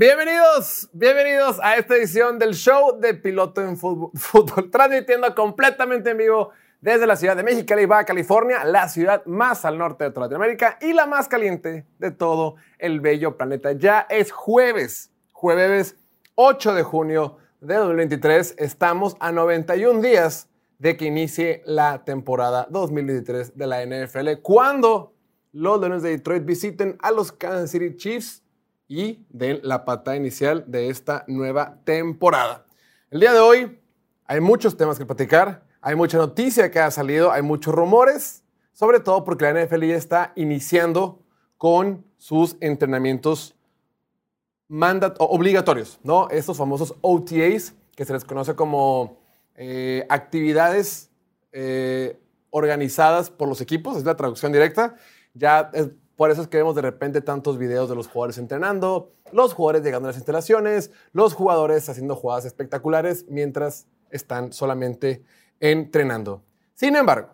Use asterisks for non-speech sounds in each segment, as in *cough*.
Bienvenidos, bienvenidos a esta edición del show de Piloto en Fútbol, *laughs* transmitiendo completamente en vivo desde la ciudad de Mexicali, Baja California, la ciudad más al norte de toda Latinoamérica y la más caliente de todo el bello planeta. Ya es jueves, jueves 8 de junio de 2023. Estamos a 91 días de que inicie la temporada 2023 de la NFL, cuando los Leones de Detroit visiten a los Kansas City Chiefs y den la patada inicial de esta nueva temporada. El día de hoy hay muchos temas que platicar, hay mucha noticia que ha salido, hay muchos rumores, sobre todo porque la NFL ya está iniciando con sus entrenamientos obligatorios, ¿no? Estos famosos OTAs, que se les conoce como eh, actividades eh, organizadas por los equipos, es la traducción directa. Ya por eso es que vemos de repente tantos videos de los jugadores entrenando, los jugadores llegando a las instalaciones, los jugadores haciendo jugadas espectaculares mientras están solamente entrenando. Sin embargo,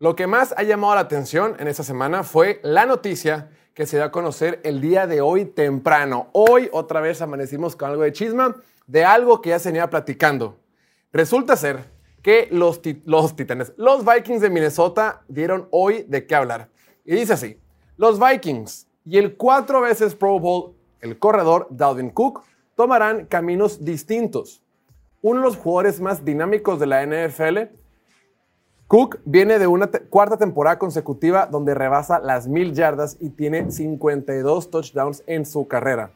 lo que más ha llamado la atención en esta semana fue la noticia que se dio a conocer el día de hoy temprano. Hoy otra vez amanecimos con algo de chisma de algo que ya se venía platicando. Resulta ser que los, los titanes, los Vikings de Minnesota dieron hoy de qué hablar. Y dice así, los Vikings y el cuatro veces Pro Bowl, el corredor Dalvin Cook, tomarán caminos distintos. Uno de los jugadores más dinámicos de la NFL, Cook viene de una cuarta temporada consecutiva donde rebasa las mil yardas y tiene 52 touchdowns en su carrera.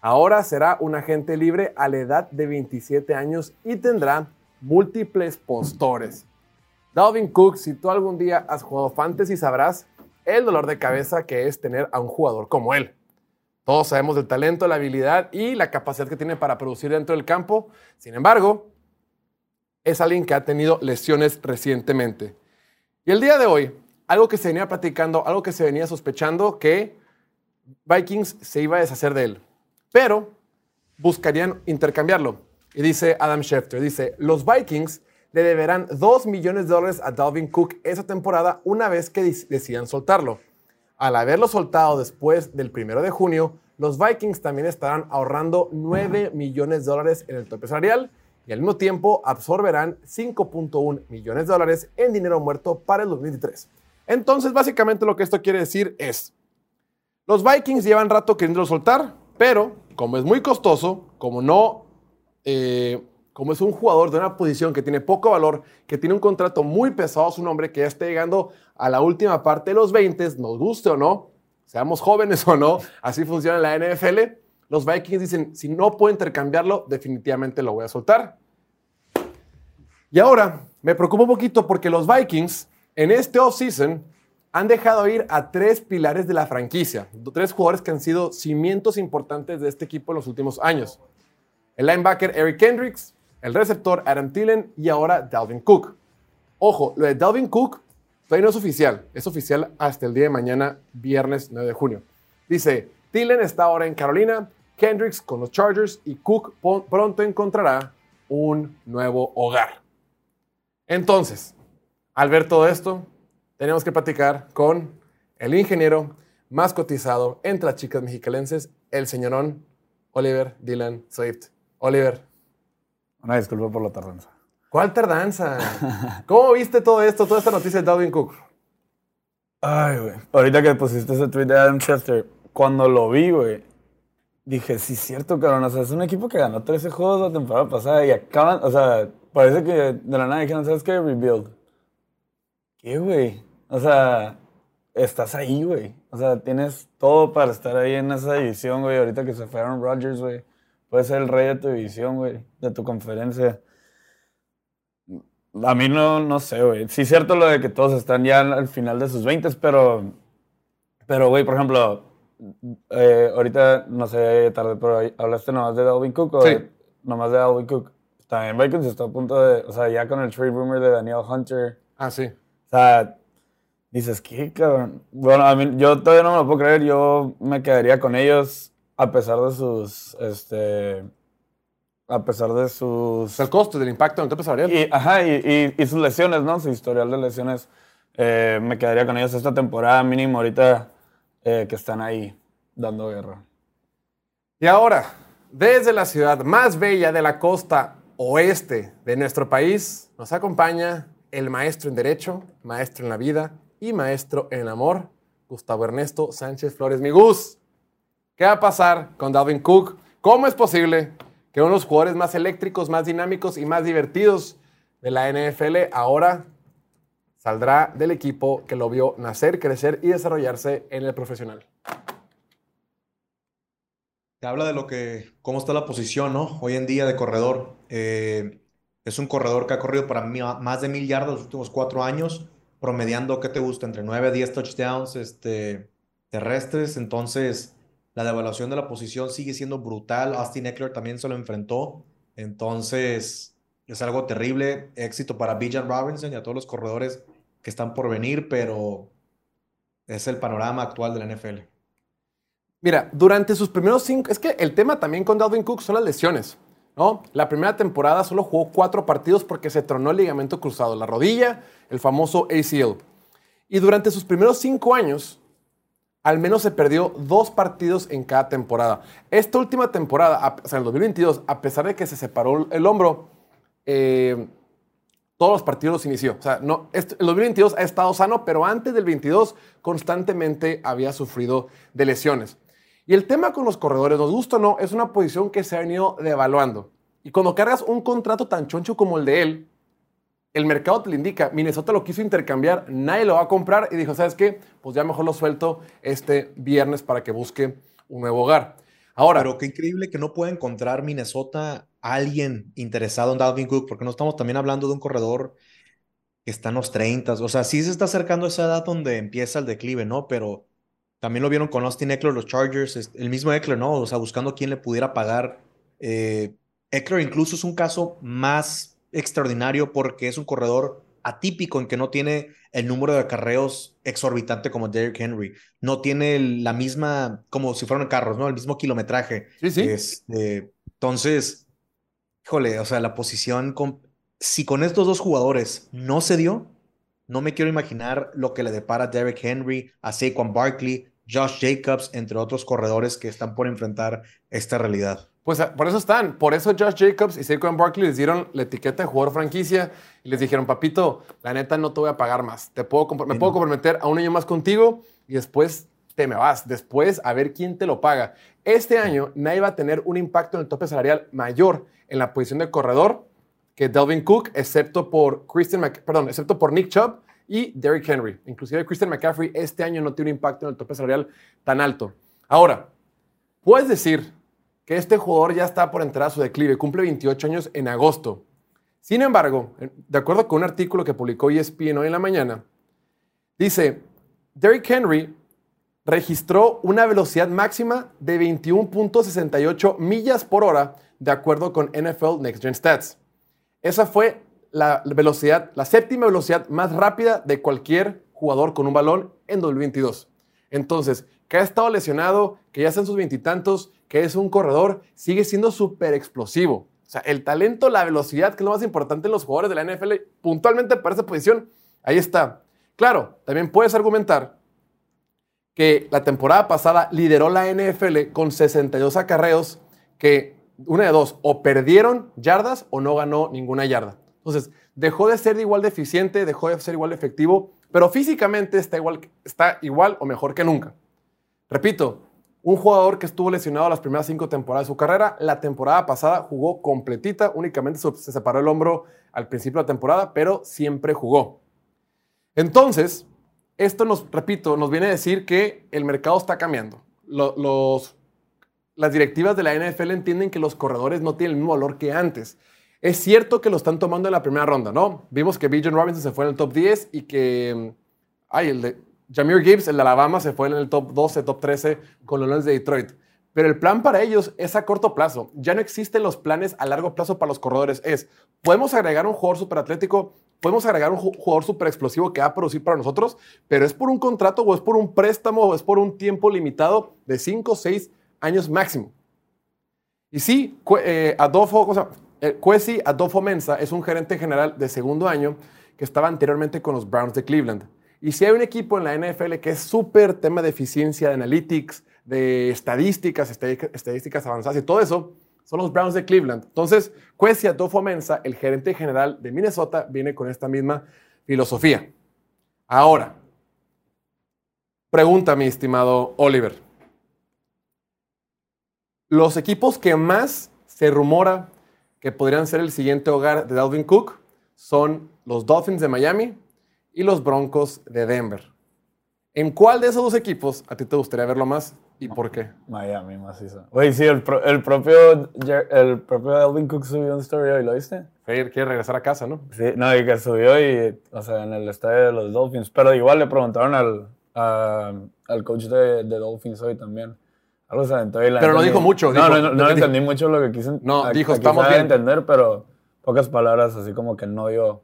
Ahora será un agente libre a la edad de 27 años y tendrá múltiples postores. Dalvin Cook, si tú algún día has jugado fantasy, sabrás el dolor de cabeza que es tener a un jugador como él. Todos sabemos del talento, la habilidad y la capacidad que tiene para producir dentro del campo. Sin embargo, es alguien que ha tenido lesiones recientemente. Y el día de hoy, algo que se venía platicando, algo que se venía sospechando, que Vikings se iba a deshacer de él. Pero buscarían intercambiarlo. Y dice Adam Schefter, dice, los Vikings le deberán 2 millones de dólares a Dalvin Cook esa temporada una vez que decidan soltarlo. Al haberlo soltado después del primero de junio, los Vikings también estarán ahorrando 9 millones de dólares en el tope salarial y al mismo tiempo absorberán 5.1 millones de dólares en dinero muerto para el 2023. Entonces, básicamente lo que esto quiere decir es, los Vikings llevan rato queriendo soltar, pero como es muy costoso, como no eh, como es un jugador de una posición que tiene poco valor, que tiene un contrato muy pesado a su nombre, que ya está llegando a la última parte de los 20, nos guste o no, seamos jóvenes o no, así funciona la NFL. Los Vikings dicen, si no puedo intercambiarlo, definitivamente lo voy a soltar. Y ahora me preocupa un poquito porque los Vikings en este offseason han dejado ir a tres pilares de la franquicia, tres jugadores que han sido cimientos importantes de este equipo en los últimos años. El linebacker Eric Kendricks, el receptor Adam Thielen y ahora Dalvin Cook. Ojo, lo de Dalvin Cook todavía no es oficial, es oficial hasta el día de mañana, viernes 9 de junio. Dice, Thielen está ahora en Carolina, Kendricks con los Chargers y Cook pronto encontrará un nuevo hogar. Entonces, al ver todo esto, tenemos que platicar con el ingeniero más cotizado entre las chicas mexicalenses, el señorón Oliver Dylan Swift. Oliver, una disculpa por la tardanza. ¿Cuál tardanza? ¿Cómo viste todo esto, toda esta noticia de Dalvin Cook? Ay, güey. Ahorita que pusiste ese tweet de Adam Chester, cuando lo vi, güey, dije, sí, cierto, cabrón. O sea, es un equipo que ganó 13 juegos la temporada pasada y acaban, o sea, parece que de la nada dijeron, ¿sabes qué? Rebuild. ¿Qué, güey? O sea, estás ahí, güey. O sea, tienes todo para estar ahí en esa división, güey. Ahorita que se fueron Rodgers, güey. Puedes ser el rey de tu división, güey, de tu conferencia. A mí no, no sé, güey. Sí es cierto lo de que todos están ya al final de sus 20, pero, pero, güey, por ejemplo, eh, ahorita, no sé, tarde, pero hablaste nomás de Dalvin Cook o sí. nomás de Dalvin Cook. También Vikings está a punto de, o sea, ya con el trade rumor de Daniel Hunter. Ah, sí. O sea, dices, ¿qué, cabrón? Bueno, a mí, yo todavía no me lo puedo creer. Yo me quedaría con ellos a pesar de sus, este, a pesar de sus... El costo del impacto en el tope salarial. Y, ajá, y, y, sus lesiones, ¿no? Su historial de lesiones. Eh, me quedaría con ellos esta temporada mínimo ahorita eh, que están ahí dando guerra. Y ahora, desde la ciudad más bella de la costa oeste de nuestro país, nos acompaña el maestro en Derecho, maestro en la vida y maestro en el amor, Gustavo Ernesto Sánchez Flores. Mi Gus, ¿qué va a pasar con Dalvin Cook? ¿Cómo es posible que uno de los jugadores más eléctricos, más dinámicos y más divertidos de la NFL ahora saldrá del equipo que lo vio nacer, crecer y desarrollarse en el profesional? Te habla de lo que, cómo está la posición, ¿no? Hoy en día de corredor. Eh, es un corredor que ha corrido para más de mil yardas los últimos cuatro años, promediando, ¿qué te gusta? Entre 9 a 10 touchdowns este, terrestres. Entonces, la devaluación de la posición sigue siendo brutal. Austin Eckler también se lo enfrentó. Entonces, es algo terrible. Éxito para Bijan Robinson y a todos los corredores que están por venir, pero es el panorama actual de la NFL. Mira, durante sus primeros cinco, es que el tema también con Dalvin Cook son las lesiones. ¿no? La primera temporada solo jugó cuatro partidos porque se tronó el ligamento cruzado, la rodilla, el famoso ACL. Y durante sus primeros cinco años, al menos se perdió dos partidos en cada temporada. Esta última temporada, o sea, en el 2022, a pesar de que se separó el hombro, eh, todos los partidos los inició. O sea, no, el 2022 ha estado sano, pero antes del 22 constantemente había sufrido de lesiones. Y el tema con los corredores, nos gusta o no, es una posición que se ha venido devaluando. Y cuando cargas un contrato tan choncho como el de él, el mercado te lo indica. Minnesota lo quiso intercambiar, nadie lo va a comprar y dijo, ¿sabes qué? Pues ya mejor lo suelto este viernes para que busque un nuevo hogar. Ahora. Pero qué increíble que no pueda encontrar Minnesota alguien interesado en Dalvin Cook, porque no estamos también hablando de un corredor que está en los 30. O sea, sí se está acercando a esa edad donde empieza el declive, ¿no? Pero también lo vieron con Austin Eckler, los Chargers, el mismo Eckler, ¿no? O sea, buscando quién le pudiera pagar. Eh, Eckler incluso es un caso más extraordinario porque es un corredor atípico en que no tiene el número de acarreos exorbitante como Derrick Henry. No tiene la misma, como si fueran carros, ¿no? El mismo kilometraje. Sí, sí. Este, entonces, híjole, o sea, la posición, con, si con estos dos jugadores no se dio, no me quiero imaginar lo que le depara Derrick Henry, a Saquon Barkley, Josh Jacobs, entre otros corredores que están por enfrentar esta realidad. Pues ah, por eso están, por eso Josh Jacobs y Saquon Barkley les dieron la etiqueta de jugador franquicia y les dijeron, papito, la neta no te voy a pagar más, te puedo me puedo comprometer a un año más contigo y después te me vas, después a ver quién te lo paga. Este año nadie va a tener un impacto en el tope salarial mayor en la posición de corredor que Delvin Cook, excepto por Christian, perdón, excepto por Nick Chubb y Derrick Henry. Inclusive Christian McCaffrey este año no tiene un impacto en el tope salarial tan alto. Ahora, puedes decir que este jugador ya está por entrar a su declive, cumple 28 años en agosto. Sin embargo, de acuerdo con un artículo que publicó ESPN hoy en la mañana, dice, Derrick Henry registró una velocidad máxima de 21.68 millas por hora, de acuerdo con NFL Next Gen Stats. Esa fue la velocidad, la séptima velocidad más rápida de cualquier jugador con un balón en 2022. Entonces, que ha estado lesionado, que ya está en sus veintitantos, que es un corredor, sigue siendo súper explosivo. O sea, el talento, la velocidad, que es lo más importante en los jugadores de la NFL, puntualmente para esa posición, ahí está. Claro, también puedes argumentar que la temporada pasada lideró la NFL con 62 acarreos que, una de dos, o perdieron yardas o no ganó ninguna yarda. Entonces, dejó de ser igual de eficiente, dejó de ser igual de efectivo, pero físicamente está igual, está igual o mejor que nunca. Repito, un jugador que estuvo lesionado las primeras cinco temporadas de su carrera, la temporada pasada jugó completita, únicamente se separó el hombro al principio de la temporada, pero siempre jugó. Entonces, esto nos, repito, nos viene a decir que el mercado está cambiando. Los, las directivas de la NFL entienden que los corredores no tienen el mismo valor que antes. Es cierto que lo están tomando en la primera ronda, ¿no? Vimos que Bijan Robinson se fue en el top 10 y que, ay, el de Jameer Gibbs, el de Alabama, se fue en el top 12, top 13 con los Lions de Detroit. Pero el plan para ellos es a corto plazo. Ya no existen los planes a largo plazo para los corredores. Es, podemos agregar un jugador súper atlético, podemos agregar un jugador súper explosivo que va a producir para nosotros, pero es por un contrato o es por un préstamo o es por un tiempo limitado de 5 o 6 años máximo. Y sí, eh, Adolfo, o sea, eh, Adolfo Mensa es un gerente general de segundo año que estaba anteriormente con los Browns de Cleveland. Y si hay un equipo en la NFL que es súper tema de eficiencia, de analytics, de estadísticas, estadí- estadísticas avanzadas y todo eso, son los Browns de Cleveland. Entonces, Kwesi Adofo-Mensah, el gerente general de Minnesota, viene con esta misma filosofía. Ahora, pregunta, mi estimado Oliver. Los equipos que más se rumora que podrían ser el siguiente hogar de Dalvin Cook son los Dolphins de Miami y los Broncos de Denver. ¿En cuál de esos dos equipos a ti te gustaría verlo más y por qué? Miami, macizo. Güey, sí, el, pro- el propio, el propio Alvin Cook subió un story hoy, ¿lo viste? Quiere quiere regresar a casa, ¿no? Sí, no, y que subió y, o sea, en el estadio de los Dolphins. Pero igual le preguntaron al, a- al coach de, de Dolphins hoy también. Algo se aventó y la Pero no dijo mucho, No, dijo- no, no, no dijo- entendí mucho lo que quise No, a- dijo, a "Estamos bien". entender, pero pocas palabras, así como que no dio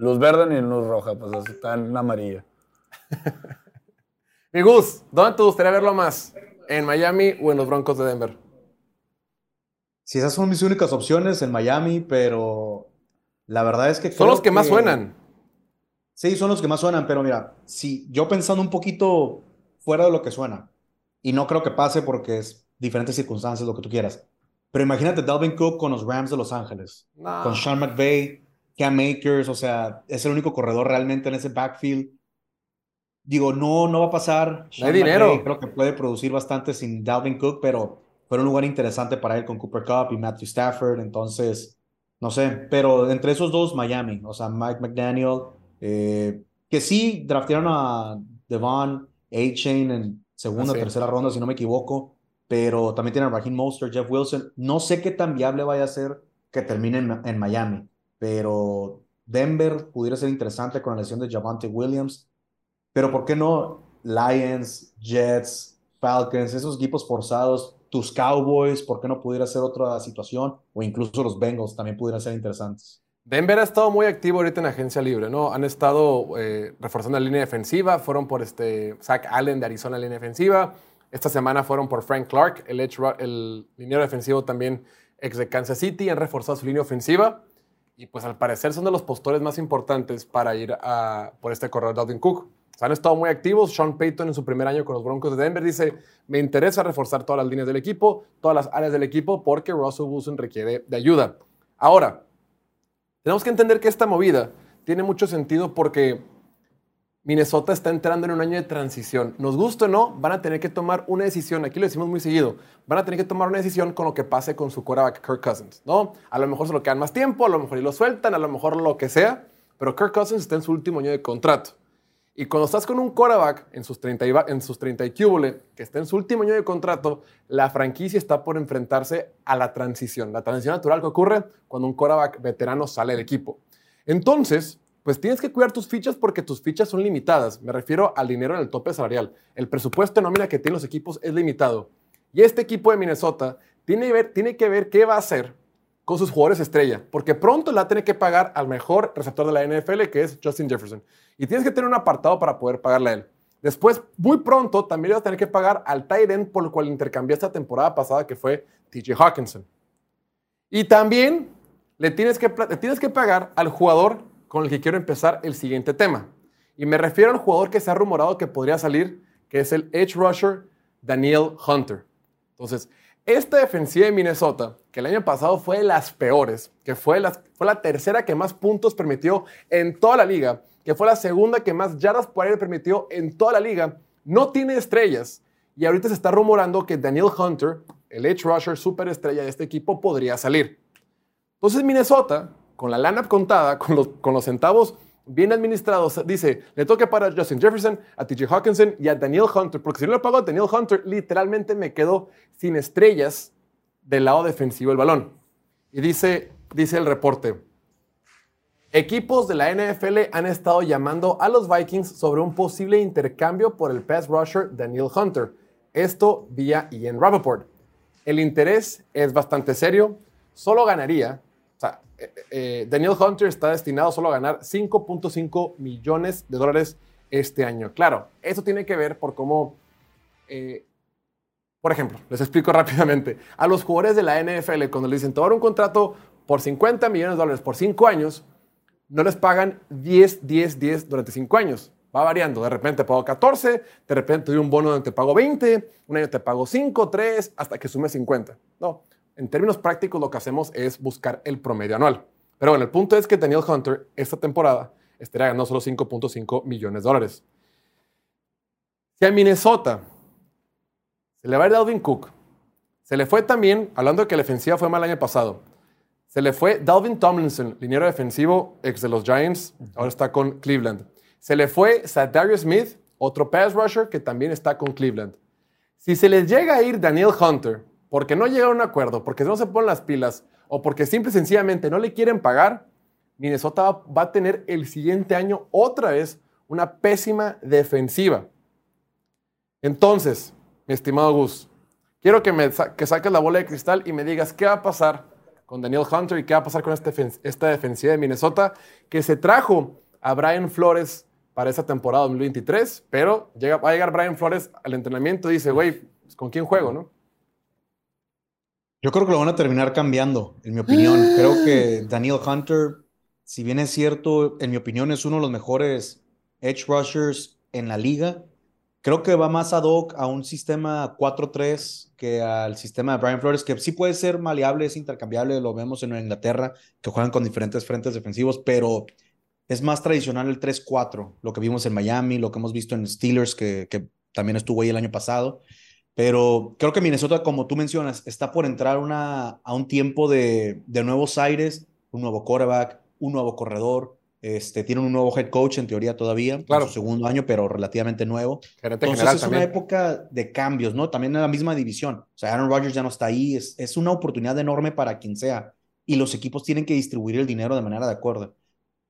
luz verde ni luz roja, pues así está en amarilla. *laughs* Mi Gus, ¿dónde te gustaría verlo más? ¿En Miami o en los Broncos de Denver? Si esas son mis únicas opciones en Miami, pero la verdad es que Son los que más suenan. Sí, son los que más suenan, pero mira, si yo pensando un poquito fuera de lo que suena, y no creo que pase porque es diferentes circunstancias, lo que tú quieras, pero imagínate Dalvin Cook con los Rams de Los Ángeles, No. con Sean McVay, Cam Akers, o sea, es el único corredor realmente en ese backfield. Digo, no, no va a pasar. Sean dinero. Creo que puede producir bastante sin Dalvin Cook, pero fue un lugar interesante para él con Cooper Cup y Matthew Stafford, entonces, no sé, pero entre esos dos, Miami, o sea, Mike McDaniel, eh, que sí draftearon a Devon A-Chain en segunda, Ah, sí. tercera ronda, si no me equivoco, pero también tienen a Raheem Mostert, Jeff Wilson. No sé qué tan viable vaya a ser que termine en, en Miami, pero Denver pudiera ser interesante con la lesión de Javante Williams. Pero ¿por qué no Lions, Jets, Falcons, esos equipos forzados, tus Cowboys, ¿por qué no pudiera ser otra situación? O incluso los Bengals también pudieran ser interesantes. Denver ha estado muy activo ahorita en agencia libre, ¿no? Han estado eh, reforzando la línea defensiva, fueron por este Zach Allen de Arizona la línea defensiva. Esta semana fueron por Frank Clark, el, el liniero defensivo también ex de Kansas City, han reforzado su línea ofensiva y pues al parecer son de los postores más importantes para ir por este corredor Dalvin Cook. O sea, han estado muy activos. Sean Payton en su primer año con los Broncos de Denver dice, me interesa reforzar todas las líneas del equipo, todas las áreas del equipo porque Russell Wilson requiere de ayuda. Ahora, tenemos que entender que esta movida tiene mucho sentido porque Minnesota está entrando en un año de transición. Nos guste o no, van a tener que tomar una decisión. Aquí lo decimos muy seguido. Van a tener que tomar una decisión con lo que pase con su quarterback Kirk Cousins, ¿no? A lo mejor se lo quedan más tiempo, a lo mejor y lo sueltan, a lo mejor lo que sea, pero Kirk Cousins está en su último año de contrato. Y cuando estás con un quarterback en sus 30 y, en sus 30 y cúbole, que está en su último año de contrato, la franquicia está por enfrentarse a la transición, la transición natural que ocurre cuando un quarterback veterano sale del equipo. Entonces, pues tienes que cuidar tus fichas porque tus fichas son limitadas. Me refiero al dinero en el tope salarial. El presupuesto de nómina que tienen los equipos es limitado. Y este equipo de Minnesota tiene, que ver, tiene qué va a hacer con sus jugadores estrella, porque pronto le va a tener que pagar al mejor receptor de la NFL, que es Justin Jefferson. Y tienes que tener un apartado para poder pagarle a él. Después, muy pronto, también le vas a tener que pagar al tight end por el cual intercambié esta temporada pasada, que fue TJ Hawkinson. Y también le tienes, que, le tienes que pagar al jugador con el que quiero empezar el siguiente tema. Y me refiero al jugador que se ha rumorado que podría salir, que es el edge rusher Daniel Hunter. Entonces, esta defensiva de Minnesota, que el año pasado fue de las peores, que fue, la tercera que más puntos permitió en toda la liga, que fue la segunda que más yardas por aire permitió en toda la liga, no tiene estrellas. Y ahorita se está rumorando que Daniel Hunter, el edge rusher superestrella de este equipo, podría salir. Entonces Minnesota, con la lana contada, con los, centavos bien administrados, dice, le toca para Justin Jefferson, a TJ Hawkinson y a Daniel Hunter, porque si no le pago a Daniel Hunter, literalmente me quedo sin estrellas del lado defensivo del balón. Y dice, dice el reporte, equipos de la NFL han estado llamando a los Vikings sobre un posible intercambio por el pass rusher Daniel Hunter. Esto vía Ian Rappaport. El interés es bastante serio. Solo ganaría, eh, Daniel Hunter está destinado solo a ganar 5.5 millones de dólares este año. Claro, eso tiene que ver por cómo, eh, por ejemplo, les explico *laughs* rápidamente, a los jugadores de la NFL, cuando le dicen, tomar un contrato por 50 millones de dólares por 5 años, no les pagan 10, 10, 10 durante 5 años. Va variando. De repente te pago 14, de repente te doy un bono donde te pago 20, un año te pago 5, 3, hasta que sume 50. No, en términos prácticos lo que hacemos es buscar el promedio anual. Pero bueno, el punto es que Daniel Hunter esta temporada estaría ganando solo 5.5 millones de dólares. Si a Minnesota se le va a ir Dalvin Cook, se le fue también, hablando de que la defensiva fue mal el año pasado, se le fue Dalvin Tomlinson, liniero defensivo, ex de los Giants, ahora está con Cleveland. Se le fue Darius Smith, otro pass rusher que también está con Cleveland. Si se les llega a ir Daniel Hunter, porque no llega a un acuerdo, porque no se ponen las pilas, o porque simple y sencillamente no le quieren pagar, Minnesota va a tener el siguiente año otra vez una pésima defensiva. Entonces, mi estimado Gus, quiero que, me que saques la bola de cristal y me digas qué va a pasar con Daniel Hunter y qué va a pasar con este, esta defensiva de Minnesota que se trajo a Brian Flores para esa temporada 2023, pero llega, va a llegar Brian Flores al entrenamiento y dice, güey, pues, ¿con quién juego, no? Yo creo que lo van a terminar cambiando, en mi opinión. *gasps* Creo que Daniel Hunter, si bien es cierto, en mi opinión es uno de los mejores edge rushers en la liga, Creo que va más ad hoc a un sistema 4-3 que al sistema de Brian Flores, que sí puede ser maleable, es intercambiable, lo vemos en Inglaterra, que juegan con diferentes frentes defensivos, pero es más tradicional el 3-4, lo que vimos en Miami, lo que hemos visto en Steelers, que, que también estuvo ahí el año pasado. Pero creo que Minnesota, como tú mencionas, está por entrar una, a un tiempo de, de nuevos aires, un nuevo quarterback, un nuevo corredor, este, tienen un nuevo head coach en teoría todavía, claro. su segundo año, pero relativamente nuevo. Entonces es una época de cambios, ¿no? También en la misma división. O sea, Aaron Rodgers ya no está ahí, es, es una oportunidad enorme para quien sea. Y los equipos tienen que distribuir el dinero de manera de acuerdo.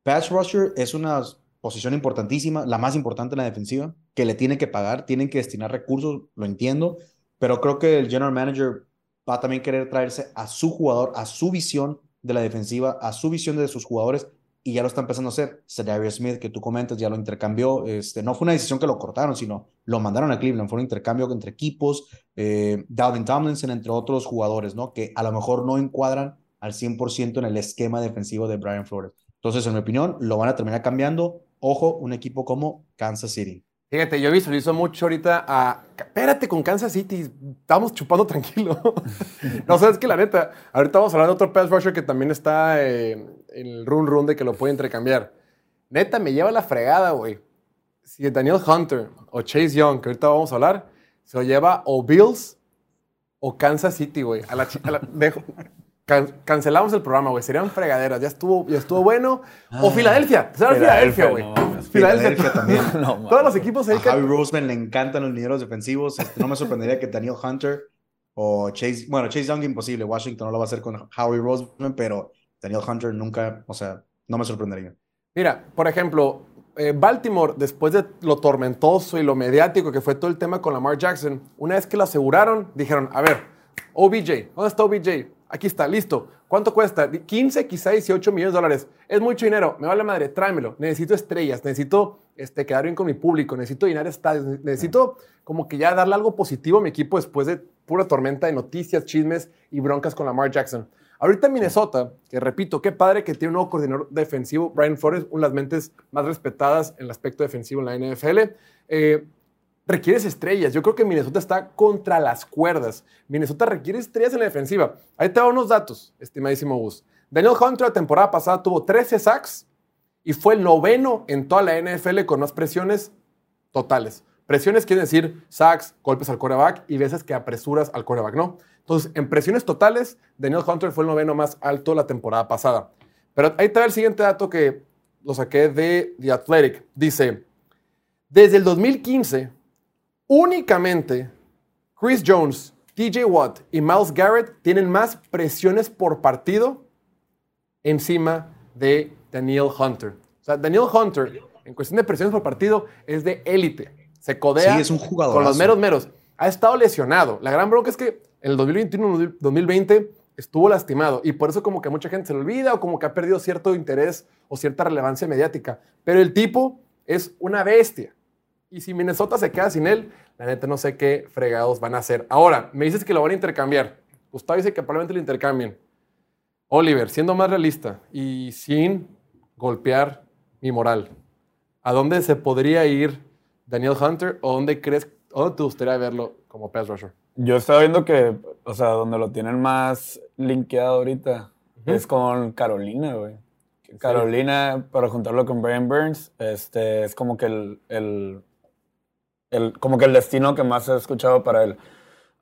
Pass rusher es una posición importantísima, la más importante en la defensiva, que le tienen que pagar, tienen que destinar recursos, lo entiendo, pero creo que el general manager va a también querer traerse a su jugador, a su visión de la defensiva, a su visión de sus jugadores y ya lo está empezando a hacer. Cedarius Smith, que tú comentas, ya lo intercambió. Este, no fue una decisión que lo cortaron, sino lo mandaron a Cleveland. Fue un intercambio entre equipos. Eh, Dalvin Tomlinson, entre otros jugadores, ¿no? Que a lo mejor no encuadran al 100% en el esquema defensivo de Brian Flores. Entonces, en mi opinión, lo van a terminar cambiando. Ojo, un equipo como Kansas City. Fíjate, yo visualizo mucho ahorita a. Espérate con Kansas City, estamos chupando tranquilo. *laughs* no sabes que la neta, ahorita vamos a hablar de otro pass rusher que también está en el run run de que lo puede intercambiar. Neta, me lleva la fregada, güey. Si Daniel Hunter o Chase Young, que ahorita vamos a hablar, se lo lleva o Bills o Kansas City, güey. A la, dejo, cancelamos el programa, güey. Serían fregaderas. Ya estuvo, ya estuvo bueno. o ah. Filadelfia. Será Filadelfia, güey. Filadelfia, también. *laughs* Todos los equipos ahí. A Javi Roseman le encantan los dineros defensivos. Este, no me sorprendería que Daniel Hunter o Chase. Bueno, Chase Young imposible. Washington no lo va a hacer con Howie Roseman, pero Daniel Hunter nunca. O sea, no me sorprendería. Mira, por ejemplo, eh, Baltimore, después de lo tormentoso y lo mediático que fue todo el tema con Lamar Jackson, una vez que lo aseguraron, dijeron: A ver, OBJ, ¿dónde está OBJ? Aquí está, listo. ¿Cuánto cuesta? 15, quizá 18 millones de dólares. Es mucho dinero. Me vale madre, tráemelo. Necesito estrellas, necesito este, quedar bien con mi público, necesito llenar estadios, necesito como que ya darle algo positivo a mi equipo después de pura tormenta de noticias, chismes y broncas con Lamar Jackson. Ahorita en Minnesota, que repito, qué padre que tiene un nuevo coordinador defensivo, Brian Flores, una de las mentes más respetadas en el aspecto defensivo en la NFL. Eh, requieres estrellas. Yo creo que Minnesota está contra las cuerdas. Minnesota requiere estrellas en la defensiva. Ahí te doy unos datos, estimadísimo Gus. Daniel Hunter la temporada pasada tuvo 13 sacks y fue el noveno en toda la NFL con más presiones totales. Presiones quiere decir sacks, golpes al coreback y veces que apresuras al coreback, ¿no? Entonces, en presiones totales, Daniel Hunter fue el noveno más alto la temporada pasada. Pero ahí va el siguiente dato que lo saqué de The Athletic. Dice, desde el 2015, Únicamente Chris Jones, TJ Watt y Miles Garrett tienen más presiones por partido encima de Daniel Hunter. O sea, Daniel Hunter, en cuestión de presiones por partido, es de élite. Se codea es un jugador con los meros meros. Ha estado lesionado. La gran bronca es que en el 2021-2020 estuvo lastimado y por eso como que mucha gente se lo olvida o como que ha perdido cierto interés o cierta relevancia mediática. Pero el tipo es una bestia. Y si Minnesota se queda sin él, la neta no sé qué fregados van a hacer. Ahora, me dices que lo van a intercambiar. Gustavo dice que probablemente lo intercambien. Oliver, siendo más realista y sin golpear mi moral. ¿A dónde se podría ir Daniel Hunter o dónde crees, o dónde te gustaría verlo como pass rusher? Yo estaba viendo que, o sea, donde lo tienen más linkeado ahorita es con Carolina, güey. Carolina, para juntarlo con Brian Burns, este, es como que el, el, el- como que el destino que más he escuchado para él.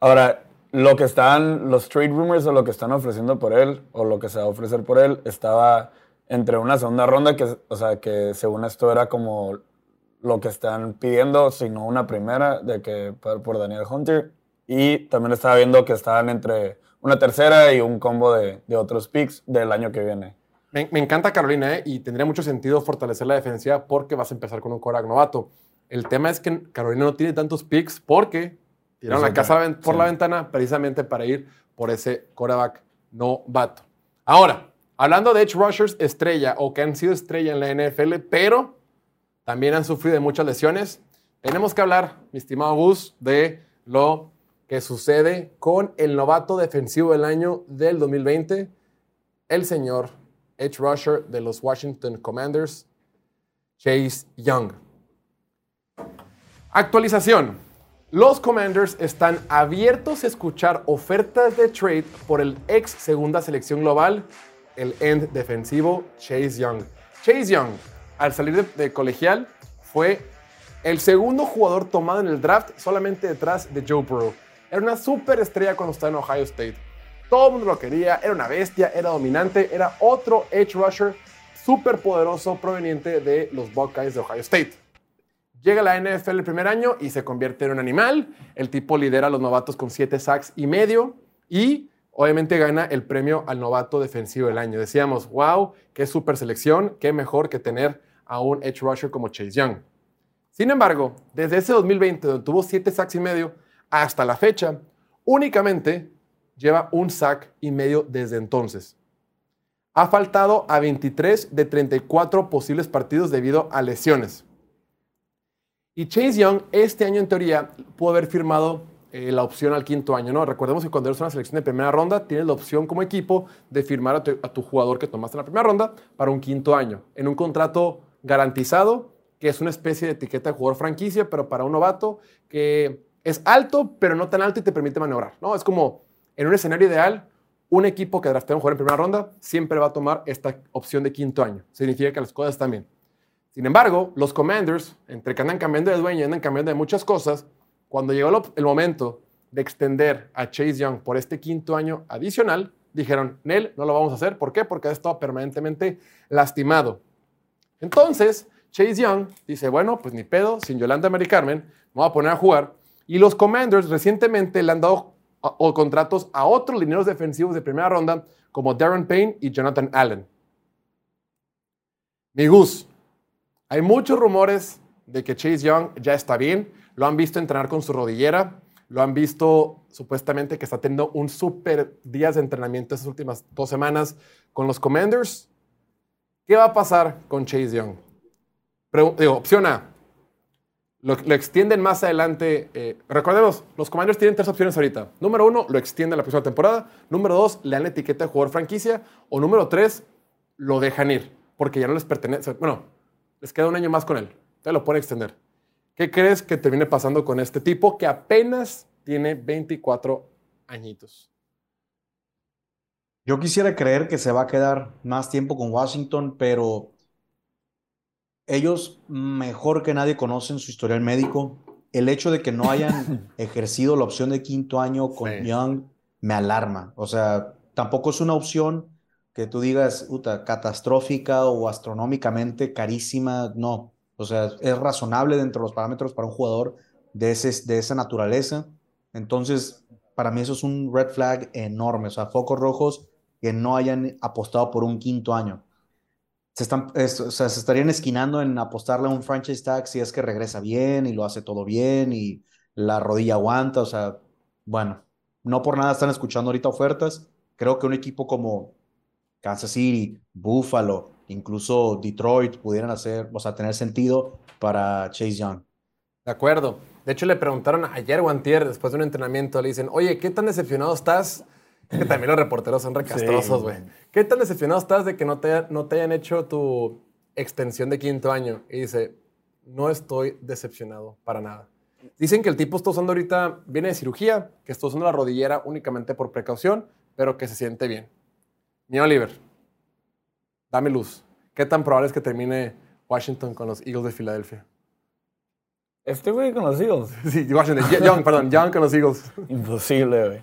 Ahora, lo que están, los trade rumors o lo que están ofreciendo por él, o lo que se va a ofrecer por él, estaba entre una segunda ronda, que, o sea, que según esto era como lo que están pidiendo, sino una primera, de que por, Daniel Hunter. Y también estaba viendo que estaban entre una tercera y un combo de, otros picks del año que viene. Me, encanta Carolina, ¿eh? Y tendría mucho sentido fortalecer la defensiva porque vas a empezar con un quarterback novato. El tema es que Carolina no tiene tantos picks porque tiraron la casa por la ventana precisamente para ir por ese quarterback novato. Ahora, hablando de edge rushers estrella o que han sido estrella en la NFL, pero también han sufrido de muchas lesiones, tenemos que hablar, mi estimado Gus, de lo que sucede con el novato defensivo del año del 2020, el señor edge rusher de los Washington Commanders, Chase Young. Actualización. Los Commanders están abiertos a escuchar ofertas de trade por el ex segunda selección global, el end defensivo Chase Young. Chase Young, al salir de, colegial, fue el segundo jugador tomado en el draft solamente detrás de Joe Burrow. Era una superestrella cuando estaba en Ohio State. Todo el mundo lo quería, era una bestia, era dominante, era otro edge rusher súper poderoso proveniente de los Buckeyes de Ohio State. Llega a la NFL el primer año y se convierte en un animal. El tipo lidera a los novatos con 7 sacks y medio y obviamente gana el premio al novato defensivo del año. Decíamos, wow, qué super selección, qué mejor que tener a un edge rusher como Chase Young. Sin embargo, desde ese 2020, donde tuvo 7 sacks y medio, hasta la fecha, únicamente lleva un sack y medio desde entonces. Ha faltado a 23 de 34 posibles partidos debido a lesiones. Y Chase Young este año en teoría pudo haber firmado eh, la opción al quinto año, ¿no? Recordemos que cuando eres una selección de primera ronda, tienes la opción como equipo de firmar a tu, a tu jugador que tomaste en la primera ronda para un quinto año, en un contrato garantizado, que es una especie de etiqueta de jugador franquicia, pero para un novato que es alto, pero no tan alto y te permite maniobrar, ¿no? Es como, en un escenario ideal, un equipo que draftea a un jugador en primera ronda siempre va a tomar esta opción de quinto año. Significa que las cosas están bien. Sin embargo, los Commanders, entre que andan cambiando de dueño y andan cambiando de muchas cosas, cuando llegó el momento de extender a Chase Young por este quinto año adicional, dijeron, Nel, no lo vamos a hacer. ¿Por qué? Porque ha estado permanentemente lastimado. Entonces, Chase Young dice, bueno, pues ni pedo, sin Yolanda Mary Carmen, me voy a poner a jugar. Y los Commanders recientemente le han dado contratos a otros lineros defensivos de primera ronda, como Darren Payne y Jonathan Allen. Mi Gus, hay muchos rumores de que Chase Young ya está bien. Lo han visto entrenar con su rodillera. Lo han visto supuestamente que está teniendo un super días de entrenamiento estas últimas dos semanas con los Commanders. ¿Qué va a pasar con Chase Young? Opción A. Lo, extienden más adelante. eh, recordemos, los Commanders tienen tres opciones ahorita. Número uno, lo extienden la próxima temporada. Número dos, le dan etiqueta de jugador franquicia. O número tres, lo dejan ir porque ya no les pertenece. Bueno, les queda un año más con él. Entonces lo pueden extender. ¿Qué crees que termine pasando con este tipo que apenas tiene 24 añitos? Yo quisiera creer que se va a quedar más tiempo con Washington, pero ellos mejor que nadie conocen su historial médico. El hecho de que no hayan *laughs* ejercido la opción de quinto año con Sí. Young me alarma. O sea, tampoco es una opción que tú digas, puta, catastrófica o astronómicamente carísima. No. O sea, es razonable dentro de los parámetros para un jugador de, ese, de esa naturaleza. Entonces, para mí eso es un red flag enorme. O sea, focos rojos que no hayan apostado por un quinto año. Se, están, es- o sea, se estarían esquinando en apostarle a un franchise tag si es que regresa bien y lo hace todo bien y la rodilla aguanta. O sea, bueno, no por nada están escuchando ahorita ofertas. Creo que un equipo como Kansas City, Buffalo, incluso Detroit pudieran hacer, o sea, tener sentido para Chase Young. De acuerdo. De hecho, le preguntaron ayer o antier, después de un entrenamiento, le dicen, oye, ¿qué tan decepcionado estás? Que también los reporteros son recastrosos, Sí, güey. ¿Qué tan decepcionado estás de que no te, no te hayan hecho tu extensión de quinto año? Y dice, no estoy decepcionado para nada. Dicen que el tipo está usando ahorita, viene de cirugía, que está usando la rodillera únicamente por precaución, pero que se siente bien. Mi Oliver, dame luz. ¿Qué tan probable es que termine Washington con los Eagles de Filadelfia? Este güey con los Eagles. *laughs* Sí, Washington, Young, perdón, Young con los Eagles. Imposible, güey.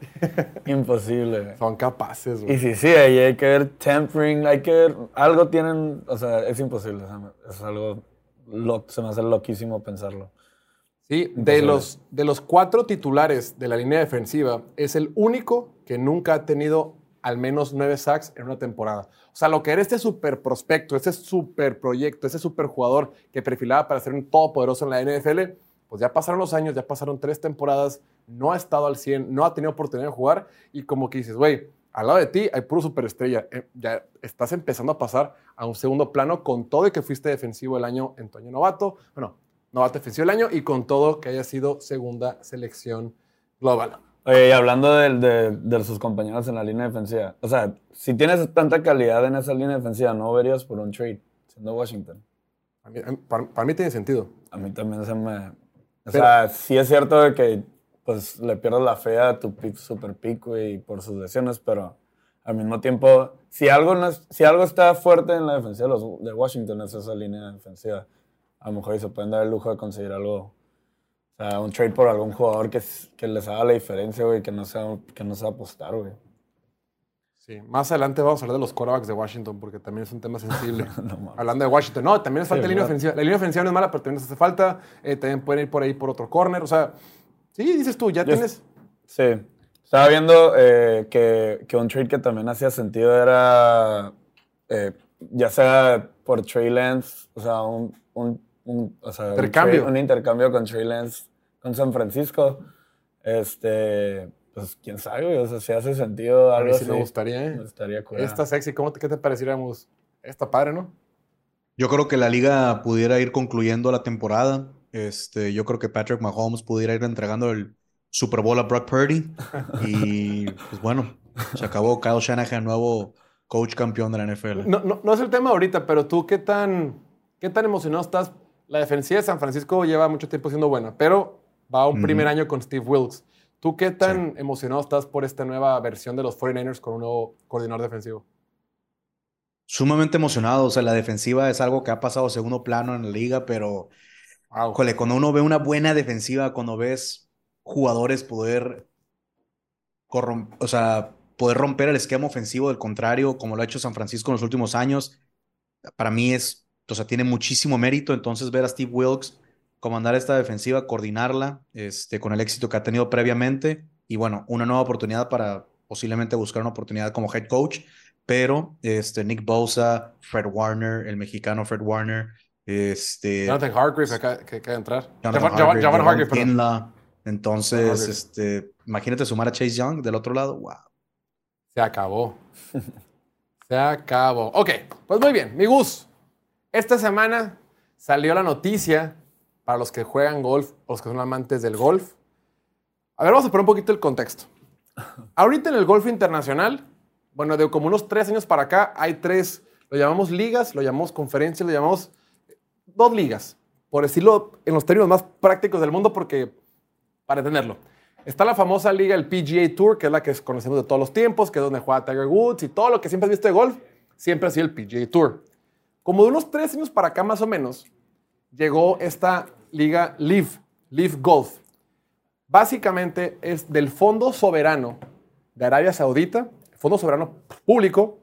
Imposible, güey. Son capaces, Y güey. sí, sí, ahí hay que ver tempering, hay que ver, algo tienen, o sea, es imposible, o sea, es algo, lo- se me hace loquísimo pensarlo. Sí, de los, de los cuatro titulares de la línea defensiva, es el único que nunca ha tenido al menos nueve sacks en una temporada. O sea, lo que era este super prospecto, este super proyecto, ese super jugador que perfilaba para ser un todopoderoso en la NFL, pues ya pasaron los años, ya pasaron tres temporadas, no ha estado al 100, no ha tenido oportunidad de jugar y como que dices, güey, al lado de ti hay puro superestrella. Eh, ya estás empezando a pasar a un segundo plano con todo y que fuiste defensivo el año en tu año novato. Bueno, novato defensivo del año y con todo que haya sido segunda selección global. Oye, y hablando de, de- de sus compañeros en la línea defensiva, o sea, si tienes tanta calidad en esa línea defensiva, ¿no verías por un trade siendo Washington? A mí- para, para mí tiene sentido. A mí también se me... O Pero- sea, sí es cierto de que pues le pierdes la fe a tu pick, super pick, güey, por sus lesiones, pero al mismo tiempo, si algo, no es- si algo está fuerte en la defensiva de, los- de Washington es esa línea defensiva. A lo mejor y se pueden dar el lujo de conseguir algo, o sea, un trade por algún jugador que, les haga la diferencia, güey, que no sea, que no sea apostar, güey. Sí, más adelante vamos a hablar de los quarterbacks de Washington porque también es un tema sensible. *laughs* No. Hablando de Washington, no, también les falta Sí, línea ¿verdad? ofensiva. La línea ofensiva no es mala, pero también les hace falta. Eh, también pueden ir por ahí por otro corner. O sea, sí, dices tú, ya Yo- tienes. Sí. Estaba viendo eh, que, que un trade que también hacía sentido era, eh, ya sea por Trey Lance, o sea, un, un, un- o sea, un Intercambio. trade- un intercambio con Trey Lance con San Francisco. Este, pues quién sabe, o sea, si hace sentido A mí algo sí así. me gustaría, ¿eh? Estaría cool. Esta sexy, ¿cómo te, ¿qué te pareciera, Mus? Está padre, ¿no? Yo creo que la liga pudiera ir concluyendo la temporada. Este, yo creo que Patrick Mahomes pudiera ir entregando el Super Bowl a Brock Purdy. Y *laughs* pues bueno, se acabó Kyle Shanahan, nuevo coach campeón de la NFL. No, no, no es el tema ahorita, pero tú, ¿qué tan, ¿qué tan emocionado estás? La defensiva de San Francisco lleva mucho tiempo siendo buena, pero va a un primer año con Steve Wilkes. ¿Tú qué tan emocionado estás por esta nueva versión de los 49ers con un nuevo coordinador defensivo? Sumamente emocionado. O sea, la defensiva es algo que ha pasado a segundo plano en la liga, pero Wow. Cuando uno ve una buena defensiva, cuando ves jugadores poder, o sea, poder romper el esquema ofensivo del contrario, como lo ha hecho San Francisco en los últimos años, para mí es, o sea, tiene muchísimo mérito. Entonces, ver a Steve Wilkes comandar esta defensiva, coordinarla, este, con el éxito que ha tenido previamente, y bueno, una nueva oportunidad para posiblemente buscar una oportunidad como head coach, pero este, Nick Bosa, Fred Warner, el mexicano Fred Warner, este... Jonathan Hargrave que acaba, que de entrar. Jonathan Javon Hargrave, perdón. Entonces, Hargrave. este, imagínate sumar a Chase Young del otro lado. Wow. Se acabó. *laughs* Se acabó. Ok, pues muy bien. Mi Gus, esta semana salió la noticia para los que juegan golf o los que son amantes del golf. A ver, vamos a poner un poquito el contexto. Ahorita en el golf internacional, bueno, de como unos tres años para acá, hay tres, lo llamamos ligas, lo llamamos conferencias, lo llamamos dos ligas, por decirlo en los términos más prácticos del mundo, porque para entenderlo. Está la famosa liga, el PGA Tour, que es la que conocemos de todos los tiempos, que es donde juega Tiger Woods y todo lo que siempre has visto de golf, siempre ha sido el PGA Tour. Como de unos tres años para acá más o menos, llegó esta liga Live, Live Golf. Básicamente es del Fondo Soberano de Arabia Saudita, Fondo Soberano Público,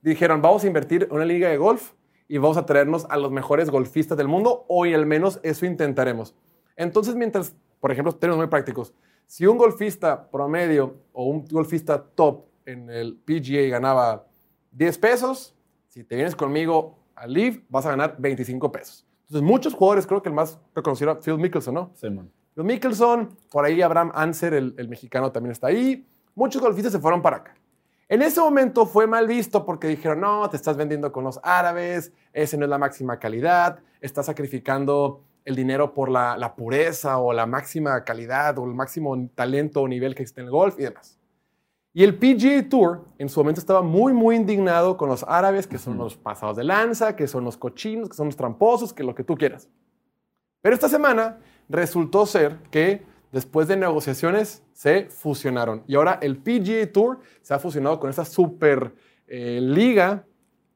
dijeron, vamos a invertir en una liga de golf y vamos a traernos a los mejores golfistas del mundo, o al menos eso intentaremos. Entonces, mientras, por ejemplo, términos muy prácticos, si un golfista promedio o un golfista top en el PGA ganaba 10 pesos, si te vienes conmigo al Live, vas a ganar 25 pesos. Entonces, muchos jugadores, creo que el más reconocido era Phil Mickelson, ¿no? Sí, man. Phil Mickelson, por ahí Abraham Anser, el, el mexicano, también está ahí. Muchos golfistas se fueron para acá. En ese momento fue mal visto porque dijeron, no, te estás vendiendo con los árabes, ese no es la máxima calidad, estás sacrificando el dinero por la, la pureza o la máxima calidad o el máximo talento o nivel que existe en el golf y demás. Y el PGA Tour en su momento estaba muy, muy indignado con los árabes, que son los pasados de lanza, que son los cochinos, que son los tramposos, que lo que tú quieras. Pero esta semana resultó ser que después de negociaciones se fusionaron. Y ahora el PGA Tour se ha fusionado con esta super eh, liga,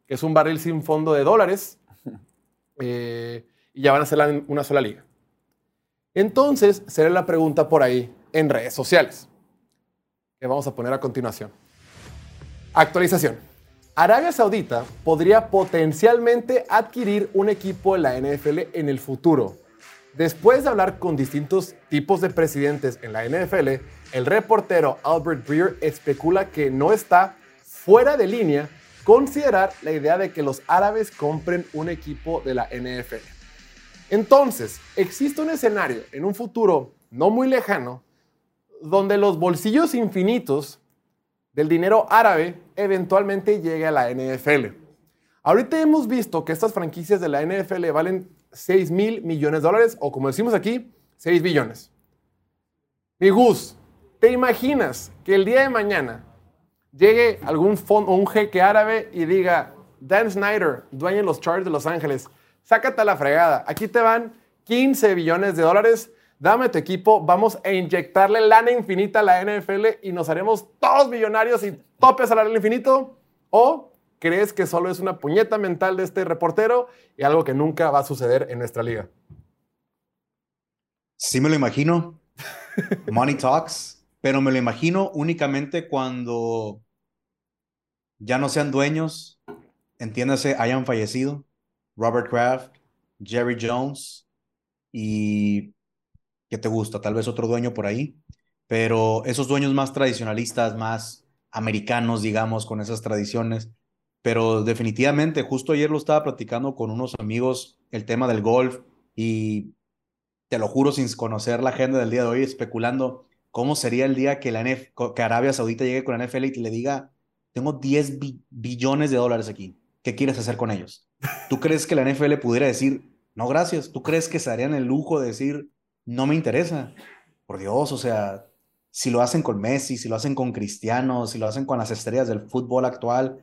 que es un barril sin fondo de dólares, *laughs* eh, y ya van a ser una sola liga. Entonces, será la pregunta por ahí en redes sociales, que vamos a poner a continuación. Actualización. Arabia Saudita podría potencialmente adquirir un equipo de la NFL en el futuro. Después de hablar con distintos tipos de presidentes en la NFL, el reportero Albert Breer especula que no está fuera de línea considerar la idea de que los árabes compren un equipo de la NFL. Entonces, existe un escenario en un futuro no muy lejano donde los bolsillos infinitos del dinero árabe eventualmente llegue a la NFL. Ahorita hemos visto que estas franquicias de la NFL valen 6 mil millones de dólares o como decimos aquí, 6 billones. Mi Gus, ¿te imaginas que el día de mañana llegue algún fondo, un jeque árabe y diga, Dan Snyder, dueño de los Chargers de Los Ángeles, sácate a la fregada, aquí te van 15 billones de dólares, dame tu equipo, vamos a inyectarle lana infinita a la NFL y nos haremos todos millonarios y tope salarial infinito? ¿O crees que solo es una puñeta mental de este reportero y algo que nunca va a suceder en nuestra liga? Sí me lo imagino. *laughs* Money talks, pero me lo imagino únicamente cuando ya no sean dueños, entiéndase, hayan fallecido. Robert Kraft, Jerry Jones y ¿qué te gusta? Tal vez otro dueño por ahí, pero esos dueños más tradicionalistas, más americanos, digamos, con esas tradiciones. Pero definitivamente, justo ayer lo estaba platicando con unos amigos, el tema del golf, y te lo juro, sin conocer la agenda del día de hoy, especulando cómo sería el día que, la NF que Arabia Saudita llegue con la NFL y le diga, tengo 10 bi- billones de dólares aquí, ¿qué quieres hacer con ellos? *laughs* ¿Tú crees que la NFL pudiera decir, no, gracias? ¿Tú crees que se darían el lujo de decir, no me interesa? Por Dios, o sea, si lo hacen con Messi, si lo hacen con Cristiano, si lo hacen con las estrellas del fútbol actual,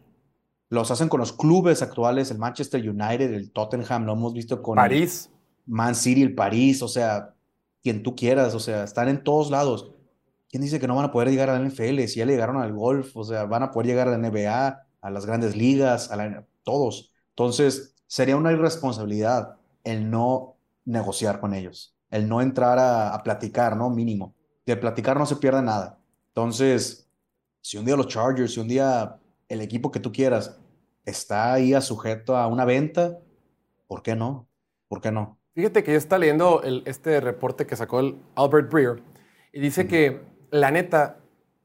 los hacen con los clubes actuales, el Manchester United, el Tottenham, lo hemos visto con París. Man City, el París, o sea, quien tú quieras, o sea, están en todos lados. ¿Quién dice que no van a poder llegar a la NFL? Si ya le llegaron al golf, o sea, van a poder llegar a la NBA, a las grandes ligas, a la, todos. Entonces, sería una irresponsabilidad el no negociar con ellos, el no entrar a, a platicar, ¿no? Mínimo. De platicar no se pierde nada. Entonces, si un día los Chargers, si un día el equipo que tú quieras está ahí a sujeto a una venta, ¿por qué no? ¿Por qué no? Fíjate que yo está leyendo el- este reporte que sacó el Albert Breer y dice que la neta,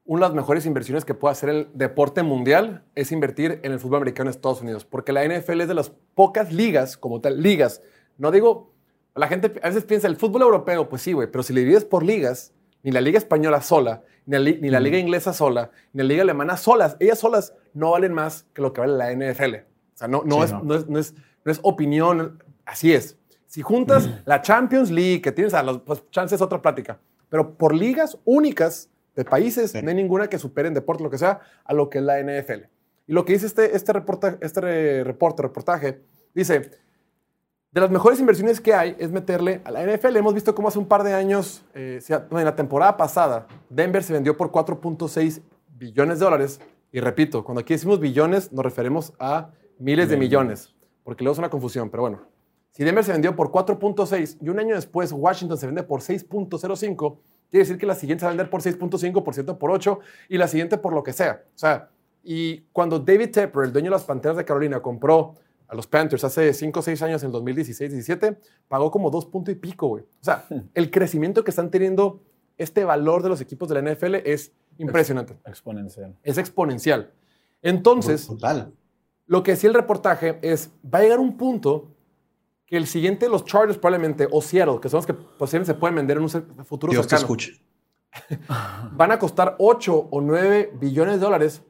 una de las mejores inversiones que puede hacer el deporte mundial es invertir en el fútbol americano en Estados Unidos, porque la NFL es de las pocas ligas, como tal, ligas. No digo, la gente a veces piensa el fútbol europeo, pues sí, güey, pero si le divides por ligas, ni la liga española sola, ni la, li- ni la liga inglesa sola, ni la liga alemana solas, ellas solas no valen más que lo que vale la NFL. O sea, no, no, Sí, es, no. no es- no es- no es opinión, así es. Si juntas la Champions League, que tienes a los pues, chances, otra plática. Pero por ligas únicas de países, Sí. no hay ninguna que supere en deporte, lo que sea, a lo que es la NFL. Y lo que dice este, este, este re- reporte, reportaje, dice, de las mejores inversiones que hay es meterle a la NFL. Hemos visto cómo hace un par de años, eh, en la temporada pasada, Denver se vendió por 4.6 billones de dólares. Y repito, cuando aquí decimos billones, nos referimos a miles de millones, porque luego es una confusión, pero bueno. Si Denver se vendió por 4.6 y un año después Washington se vende por 6.05, quiere decir que la siguiente se va a vender por 6.5% por 8 y la siguiente por lo que sea. O sea, y cuando David Tepper, el dueño de las Panteras de Carolina, compró a los Panthers hace 5 o 6 años, en el 2016-17, pagó como 2 puntos y pico, güey. O sea, el crecimiento que están teniendo este valor de los equipos de la NFL es impresionante. Exponencial. Es exponencial. Entonces, Brutal. lo que decía el reportaje es, va a llegar un punto que el siguiente, los Chargers probablemente, o Seattle, que son los que posiblemente se pueden vender en un futuro Dios te cercano, escuche. *laughs* van a costar 8 o 9 billones de dólares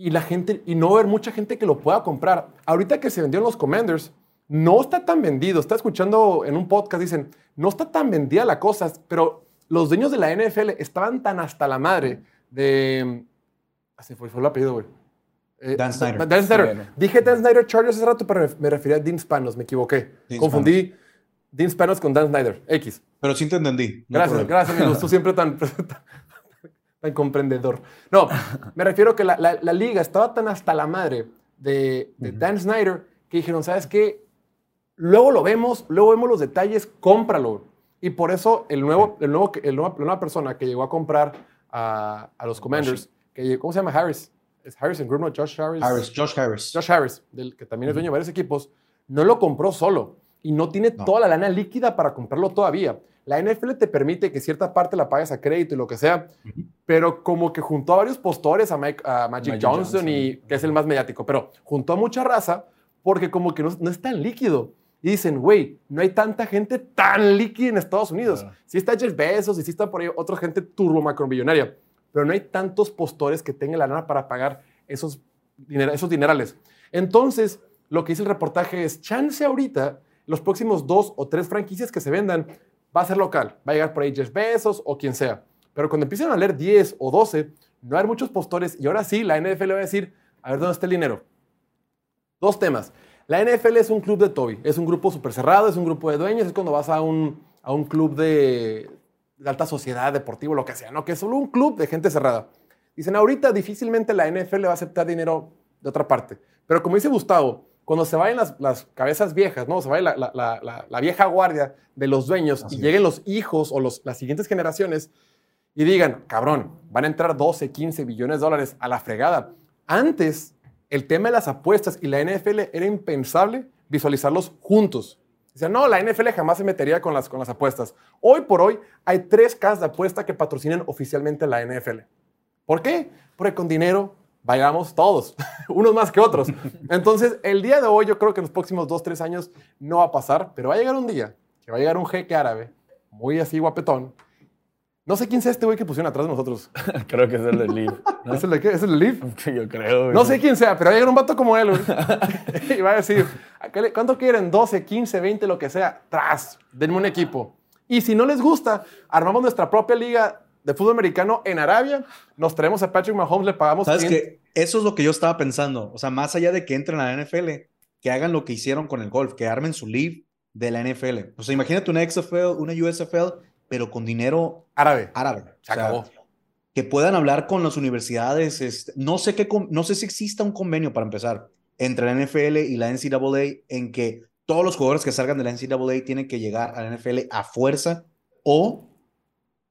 y la gente y no haber mucha gente que lo pueda comprar. Ahorita que se vendieron los Commanders, no está tan vendido. Está escuchando en un podcast, dicen, no está tan vendida la cosa, pero los dueños de la NFL estaban tan hasta la madre de... ah, Se fue, fue el apellido, güey. Eh, Dan Snyder. Dan Snyder. Dije Dan Snyder Chargers hace rato, pero me refería a Dean Spanos, me equivoqué. Dean Confundí Dean Spanos con Dan Snyder, X. Pero sí te entendí. no Gracias, problema. gracias, amigos. Tú siempre tan, *laughs* tan comprendedor. No, *laughs* me refiero que la, la- la liga estaba tan hasta la madre de, de Dan Snyder que dijeron, ¿sabes qué? Luego lo vemos, luego vemos los detalles, cómpralo. Y por eso el nuevo, el nuevo, el nuevo- la nueva persona que llegó a comprar a, a los Commanders, que ¿cómo se llama? Harris. ¿Es Harrison Grunwald? Josh Harris. Harris, Josh Harris. Josh Harris, del, que también es dueño de varios equipos, no lo compró solo y no tiene No. toda la lana líquida para comprarlo todavía. La NFL te permite que cierta parte la pagues a crédito y lo que sea, pero como que juntó a varios postores, a, Mike- a Magic, Magic Johnson, Johnson. y que es el más mediático, pero juntó a mucha raza porque como que no, no es tan líquido. Y dicen, güey, no hay tanta gente tan líquida en Estados Unidos. Claro. Sí está Jeff Bezos y sí está por ahí otra gente turbo macromillonaria, pero no hay tantos postores que tengan la lana para pagar esos, dinera- esos dinerales. Entonces, lo que dice el reportaje es, chance ahorita, los próximos dos o tres franquicias que se vendan, va a ser local. Va a llegar por ahí Jeff Bezos o quien sea. Pero cuando empiecen a leer 10 o 12, no hay muchos postores y ahora sí, la NFL va a decir, a ver dónde está el dinero. Dos temas. La NFL es un club de Toby, es un grupo súper cerrado, es un grupo de dueños, es cuando vas a un, a un club de, de alta sociedad, deportivo, lo que sea, ¿no? Que es solo un club de gente cerrada. Dicen, ahorita difícilmente la NFL va a aceptar dinero de otra parte. Pero como dice Gustavo, cuando se vayan las, las cabezas viejas, ¿no? Se vaya la, la- la- la- vieja guardia de los dueños Así y es. lleguen los hijos o los, las siguientes generaciones y digan, cabrón, van a entrar 12, 15 billones de dólares a la fregada. Antes, el tema de las apuestas y la NFL era impensable visualizarlos juntos. Dicen, no, la NFL jamás se metería con las, con las apuestas. Hoy por hoy hay tres casas de apuesta que patrocinan oficialmente la NFL. ¿Por qué? Porque con dinero vayamos todos, *laughs* unos más que otros. Entonces, el día de hoy, yo creo que en los próximos dos, tres años no va a pasar, pero va a llegar un día que va a llegar un jeque árabe, muy así guapetón. No sé quién sea este güey que pusieron atrás de nosotros. *laughs* Creo que es el de Leaf. ¿no? ¿Es el de qué? ¿Es el de Leaf? *laughs* Yo creo. güey. No sé quién sea, pero va a llegar un vato como él, güey. *laughs* y va a decir, ¿a qué le- ¿cuánto quieren? 12, 15, 20, lo que sea. Tras, denme un equipo. Y si no les gusta, armamos nuestra propia liga de fútbol americano en Arabia, nos traemos a Patrick Mahomes, le pagamos... ¿Sabes 500 qué? Eso es lo que yo estaba pensando. O sea, más allá de que entren a la NFL, que hagan lo que hicieron con el golf, que armen su league de la NFL. O sea, imagínate una XFL, una USFL, pero con dinero Árabe. árabe. Se O sea, acabó. que puedan hablar con las universidades. este, no, sé qué, no sé si exista un convenio para empezar entre la NFL y la NCAA en que todos los jugadores que salgan de la NCAA tienen que llegar a la NFL a fuerza o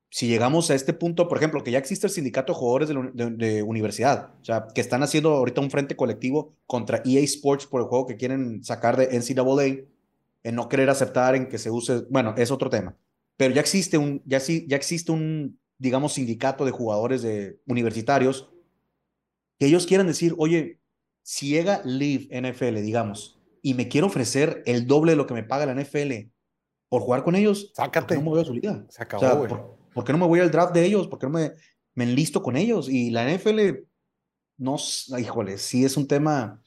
si llegamos a este punto, por ejemplo, que ya existe el sindicato de jugadores de- de universidad, o sea, que están haciendo ahorita un frente colectivo contra EA Sports por el juego que quieren sacar de NCAA, en no querer aceptar en que se use, bueno, es otro tema, pero ya existe un, ya, sí, ya existe un, digamos, sindicato de jugadores de universitarios que ellos quieran decir, oye, si llega Live NFL, digamos, y me quiero ofrecer el doble de lo que me paga la NFL por jugar con ellos, ¿por qué Sácate. no me voy a su liga? Se O acabó, sea, güey. ¿por, por qué no me voy al draft de ellos? ¿Por qué no me, me enlisto con ellos? Y la NFL, no, híjole, sí es un tema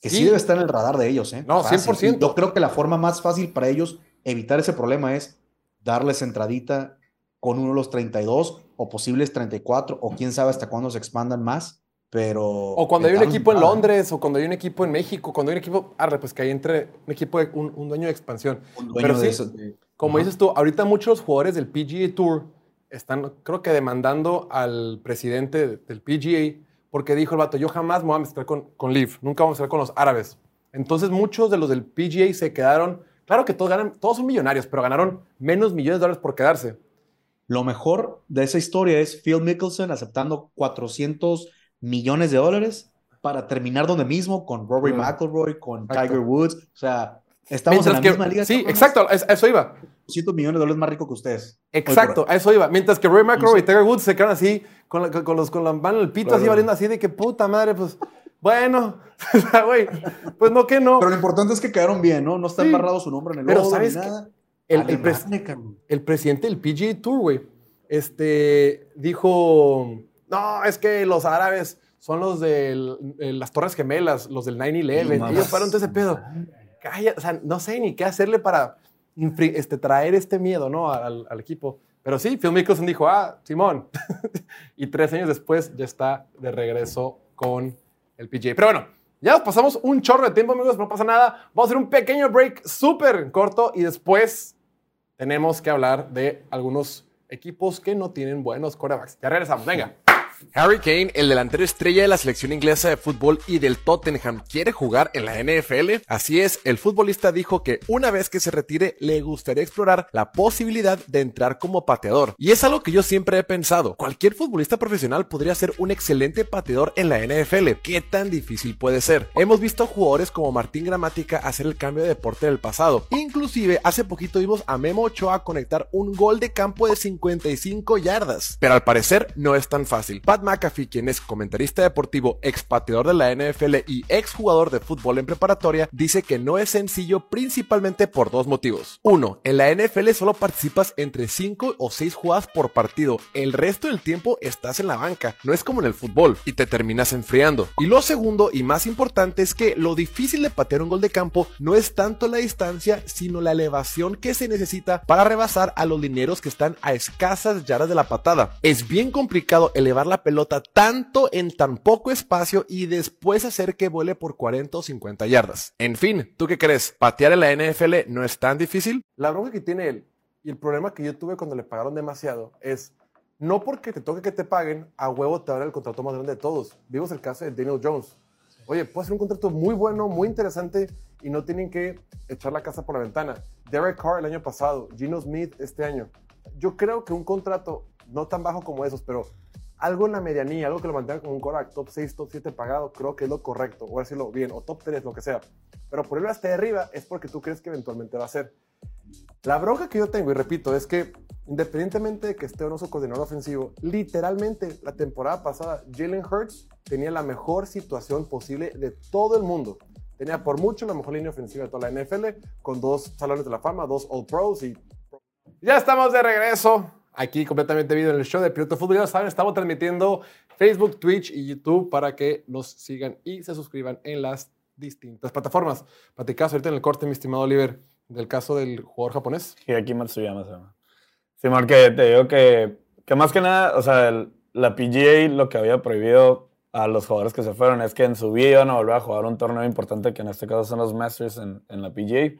que sí, Sí. debe estar en el radar de ellos, ¿eh? No, Fácil. 100%. Y Yo creo que la forma más fácil para ellos evitar ese problema es darles entradita con uno de los 32 o posibles 34 o quién sabe hasta cuándo se expandan más, pero... O cuando hay un equipo en Londres, o cuando hay un equipo en México, cuando hay un equipo, arre, pues que hay entre un equipo, de, un, un dueño de expansión. un dueño pero de sí, eso, de- Como Ajá. dices tú, ahorita muchos jugadores del PGA Tour están, creo que demandando al presidente del PGA porque dijo el vato, yo jamás me voy a mezclar con, con Leaf, nunca vamos a mezclar con los árabes. Entonces muchos de los del PGA se quedaron, claro que todos ganan, todos son millonarios, pero ganaron menos millones de dólares por quedarse. Lo mejor de esa historia es Phil Mickelson aceptando 400 millones de dólares para terminar donde mismo con Rory Mm. McIlroy, con Exacto. Tiger Woods. O sea, estamos Mientras en la que, misma liga. sí, exacto, a eso iba. 200 millones de dólares más rico que ustedes. Exacto, a eso iba. Mientras que Roy McIlroy y Tiger Woods se quedaron así, con, la- con los, con la mano en el pito, así valiendo así de que puta madre, pues, bueno, *laughs* güey, pues no que no. Pero lo importante es que quedaron bien, ¿no? No está Sí. embarrado su nombre en el Pero logo ¿sabes ni nada. El, el pres- el presidente del PGA Tour, güey, este, dijo, no, es que los árabes son los de las Torres Gemelas, los del 9-11, No ellos fueron todo ese pedo. Calla, o sea, no sé ni qué hacerle para este, traer este miedo, ¿no? Al, al equipo. Pero sí, Phil Mickelson dijo, ah, Simón. *laughs* y tres años después ya está de regreso con el PGA. Pero bueno, Ya nos pasamos un chorro de tiempo, amigos, no pasa nada. Vamos a hacer un pequeño break súper corto y después tenemos que hablar de algunos equipos que no tienen buenos quarterbacks. Ya regresamos, venga. Harry Kane, el delantero estrella de la selección inglesa de fútbol y del Tottenham, quiere jugar en la NFL. Así es, el futbolista dijo que una vez que se retire le gustaría explorar la posibilidad de entrar como pateador. Y es algo que yo siempre he pensado. Cualquier futbolista profesional podría ser un excelente pateador en la NFL. ¿Qué tan difícil puede ser? Hemos visto jugadores como Martín Gramática hacer el cambio de deporte del pasado. Inclusive hace poquito vimos a Memo Ochoa conectar un gol de campo de 55 yardas. Pero al parecer no es tan fácil. Pat McAfee, quien es comentarista deportivo, expateador de la NFL y exjugador de fútbol en preparatoria, dice que no es sencillo principalmente por dos motivos. Uno, en la NFL solo participas entre 5 o 6 jugadas por partido, el resto del tiempo estás en la banca, no es como en el fútbol, y te terminas enfriando. Y lo segundo y más importante es que lo difícil de patear un gol de campo no es tanto la distancia, sino la elevación que se necesita para rebasar a los lineros que están a escasas yardas de la patada. Es bien complicado elevar la pelota tanto en tan poco espacio y después hacer que vuele por 40 o 50 yardas. En fin, ¿tú qué crees? ¿Patear en la NFL no es tan difícil? La bronca que tiene él y el problema que yo tuve cuando le pagaron demasiado es no porque te toque que te paguen, a huevo te el contrato más grande de todos. Vimos el caso de Daniel Jones. Oye, puede ser un contrato muy bueno, muy interesante y no tienen que echar la casa por la ventana. Derek Carr el año pasado, Gino Smith este año. Yo creo que un contrato no tan bajo como esos, pero algo en la medianía, algo que lo mantenga como un Korak top 6, top 7 pagado, creo que es lo correcto, o decirlo bien, o top 3, lo que sea. Pero ponerlo hasta arriba es porque tú crees que eventualmente va a ser. La bronca que yo tengo, y repito, es que independientemente de que esté o no su coordinador ofensivo, literalmente la temporada pasada, Jalen Hurts tenía la mejor situación posible de todo el mundo. Tenía por mucho la mejor línea ofensiva de toda la NFL, con dos salones de la fama, dos All Pros y... Ya estamos de regreso aquí completamente video en el show de Piloto Fútbol. Ya saben, estamos transmitiendo Facebook, Twitch y YouTube para que nos sigan y se suscriban en las distintas plataformas. Platicas ahorita en el corte, mi estimado Oliver, del caso del jugador japonés. Aquí Matsuyama se llama. Sí, porque te digo que, que más que nada, o sea, el- la PGA lo que había prohibido a los jugadores que se fueron es que en su vida iban a volver a jugar un torneo importante, que en este caso son los Masters en, en la PGA.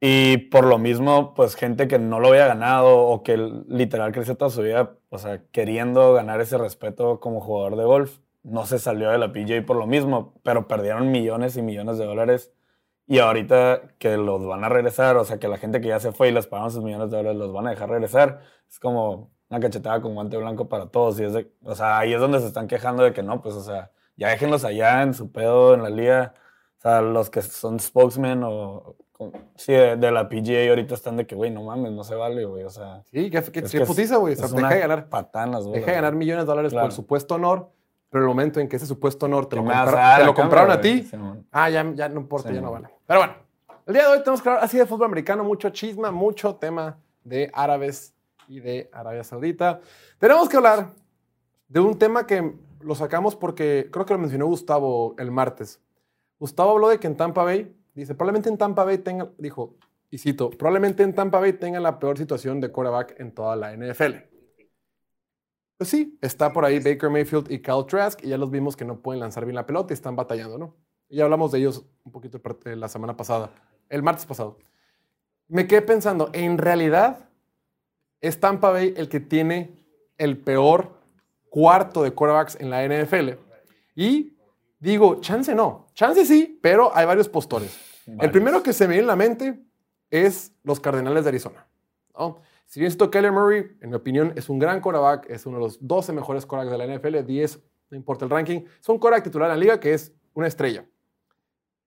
Y por lo mismo, pues gente que no lo había ganado o que literal creció toda su vida, o sea, queriendo ganar ese respeto como jugador de golf, no se salió de la PGA por lo mismo, pero perdieron millones y millones de dólares. Y ahorita que los van a regresar, o sea, que la gente que ya se fue y les pagaron sus millones de dólares los van a dejar regresar, es como una cachetada con guante blanco para todos. Y es de- o sea, ahí es donde se están quejando de que no, pues, o sea, ya déjenlos allá en su pedo, en la liga. O sea, los que son spokesmen o, sí, de, de la PGA ahorita están de que, güey, no mames, no se vale, güey. O sea, Sí, que, que, es que putiza, güey. O sea, deja de ganar, patanas, güey. deja de ganar millones de dólares Claro. por supuesto honor, pero el momento en que ese supuesto honor te lo, compra- te lo compraron a ti, Simón. ah, ya, ya no importa, Sí, ya no no. vale. Pero bueno, el día de hoy tenemos que hablar así de fútbol americano, mucho chisma, mucho tema de árabes y de Arabia Saudita. Tenemos que hablar de un tema que lo sacamos porque creo que lo mencionó Gustavo el martes. Gustavo habló de que en Tampa Bay, dice, probablemente en Tampa Bay tenga, dijo, y cito, probablemente en Tampa Bay tenga la peor situación de quarterback en toda la NFL. Pues sí, está por ahí Baker Mayfield y Kyle Trask, y ya los vimos que no pueden lanzar bien la pelota y están batallando, ¿no? Ya hablamos de ellos un poquito parte- la semana pasada, el martes pasado. Me quedé pensando, en realidad, es Tampa Bay el que tiene el peor cuarto de quarterbacks en la NFL. Y digo, chance no, chance sí, pero hay varios postores. El primero que se me viene en la mente es los Cardenales de Arizona. ¿no? Si bien esto Kyler Murray, en mi opinión, es un gran quarterback, es uno de los 12 mejores quarterbacks de la NFL, 10, no importa el ranking, es un quarterback titular en la liga que es una estrella.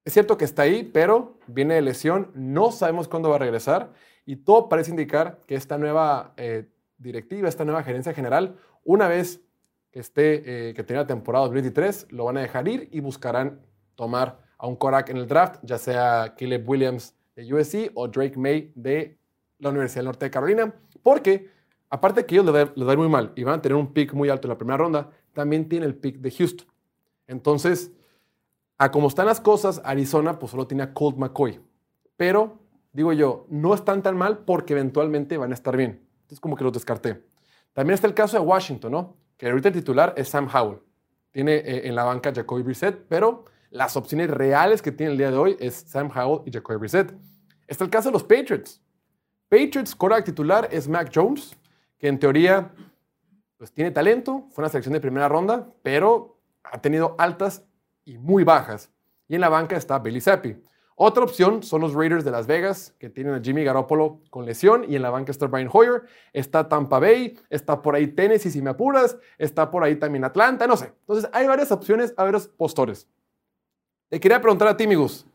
Es cierto que está ahí, pero viene de lesión, no sabemos cuándo va a regresar y todo parece indicar que esta nueva eh, directiva, esta nueva gerencia general, una vez que esté, eh, que tenga temporada 2023, lo van a dejar ir y buscarán tomar a un Korak en el draft, ya sea Caleb Williams de USC o Drake May de la Universidad del Norte de Carolina, porque aparte que ellos a ir muy mal y van a tener un pick muy alto en la primera ronda, también tiene el pick de Houston. Entonces, a como están las cosas, Arizona pues solo tiene a Colt McCoy. Pero, digo yo, no están tan mal porque eventualmente van a estar bien. Entonces, como que los descarté. También está el caso de Washington, ¿no? Que ahorita el titular es Sam Howell. Tiene eh, en la banca Jacoby Brissett, pero las opciones reales que tiene el día de hoy es Sam Howell y Jacoby Brissett. Está el caso de los Patriots. Patriots, quarterback titular es Mac Jones, que en teoría pues tiene talento, fue una selección de primera ronda, pero ha tenido altas y muy bajas. Y en la banca está Billy Zappi. Otra opción son los Raiders de Las Vegas, que tienen a Jimmy Garoppolo con lesión, y en la banca está Brian Hoyer, está Tampa Bay, está por ahí Tennessee si me apuras, está por ahí también Atlanta, no sé. Entonces hay varias opciones, hay varios postores. Te quería preguntar a ti, Migus,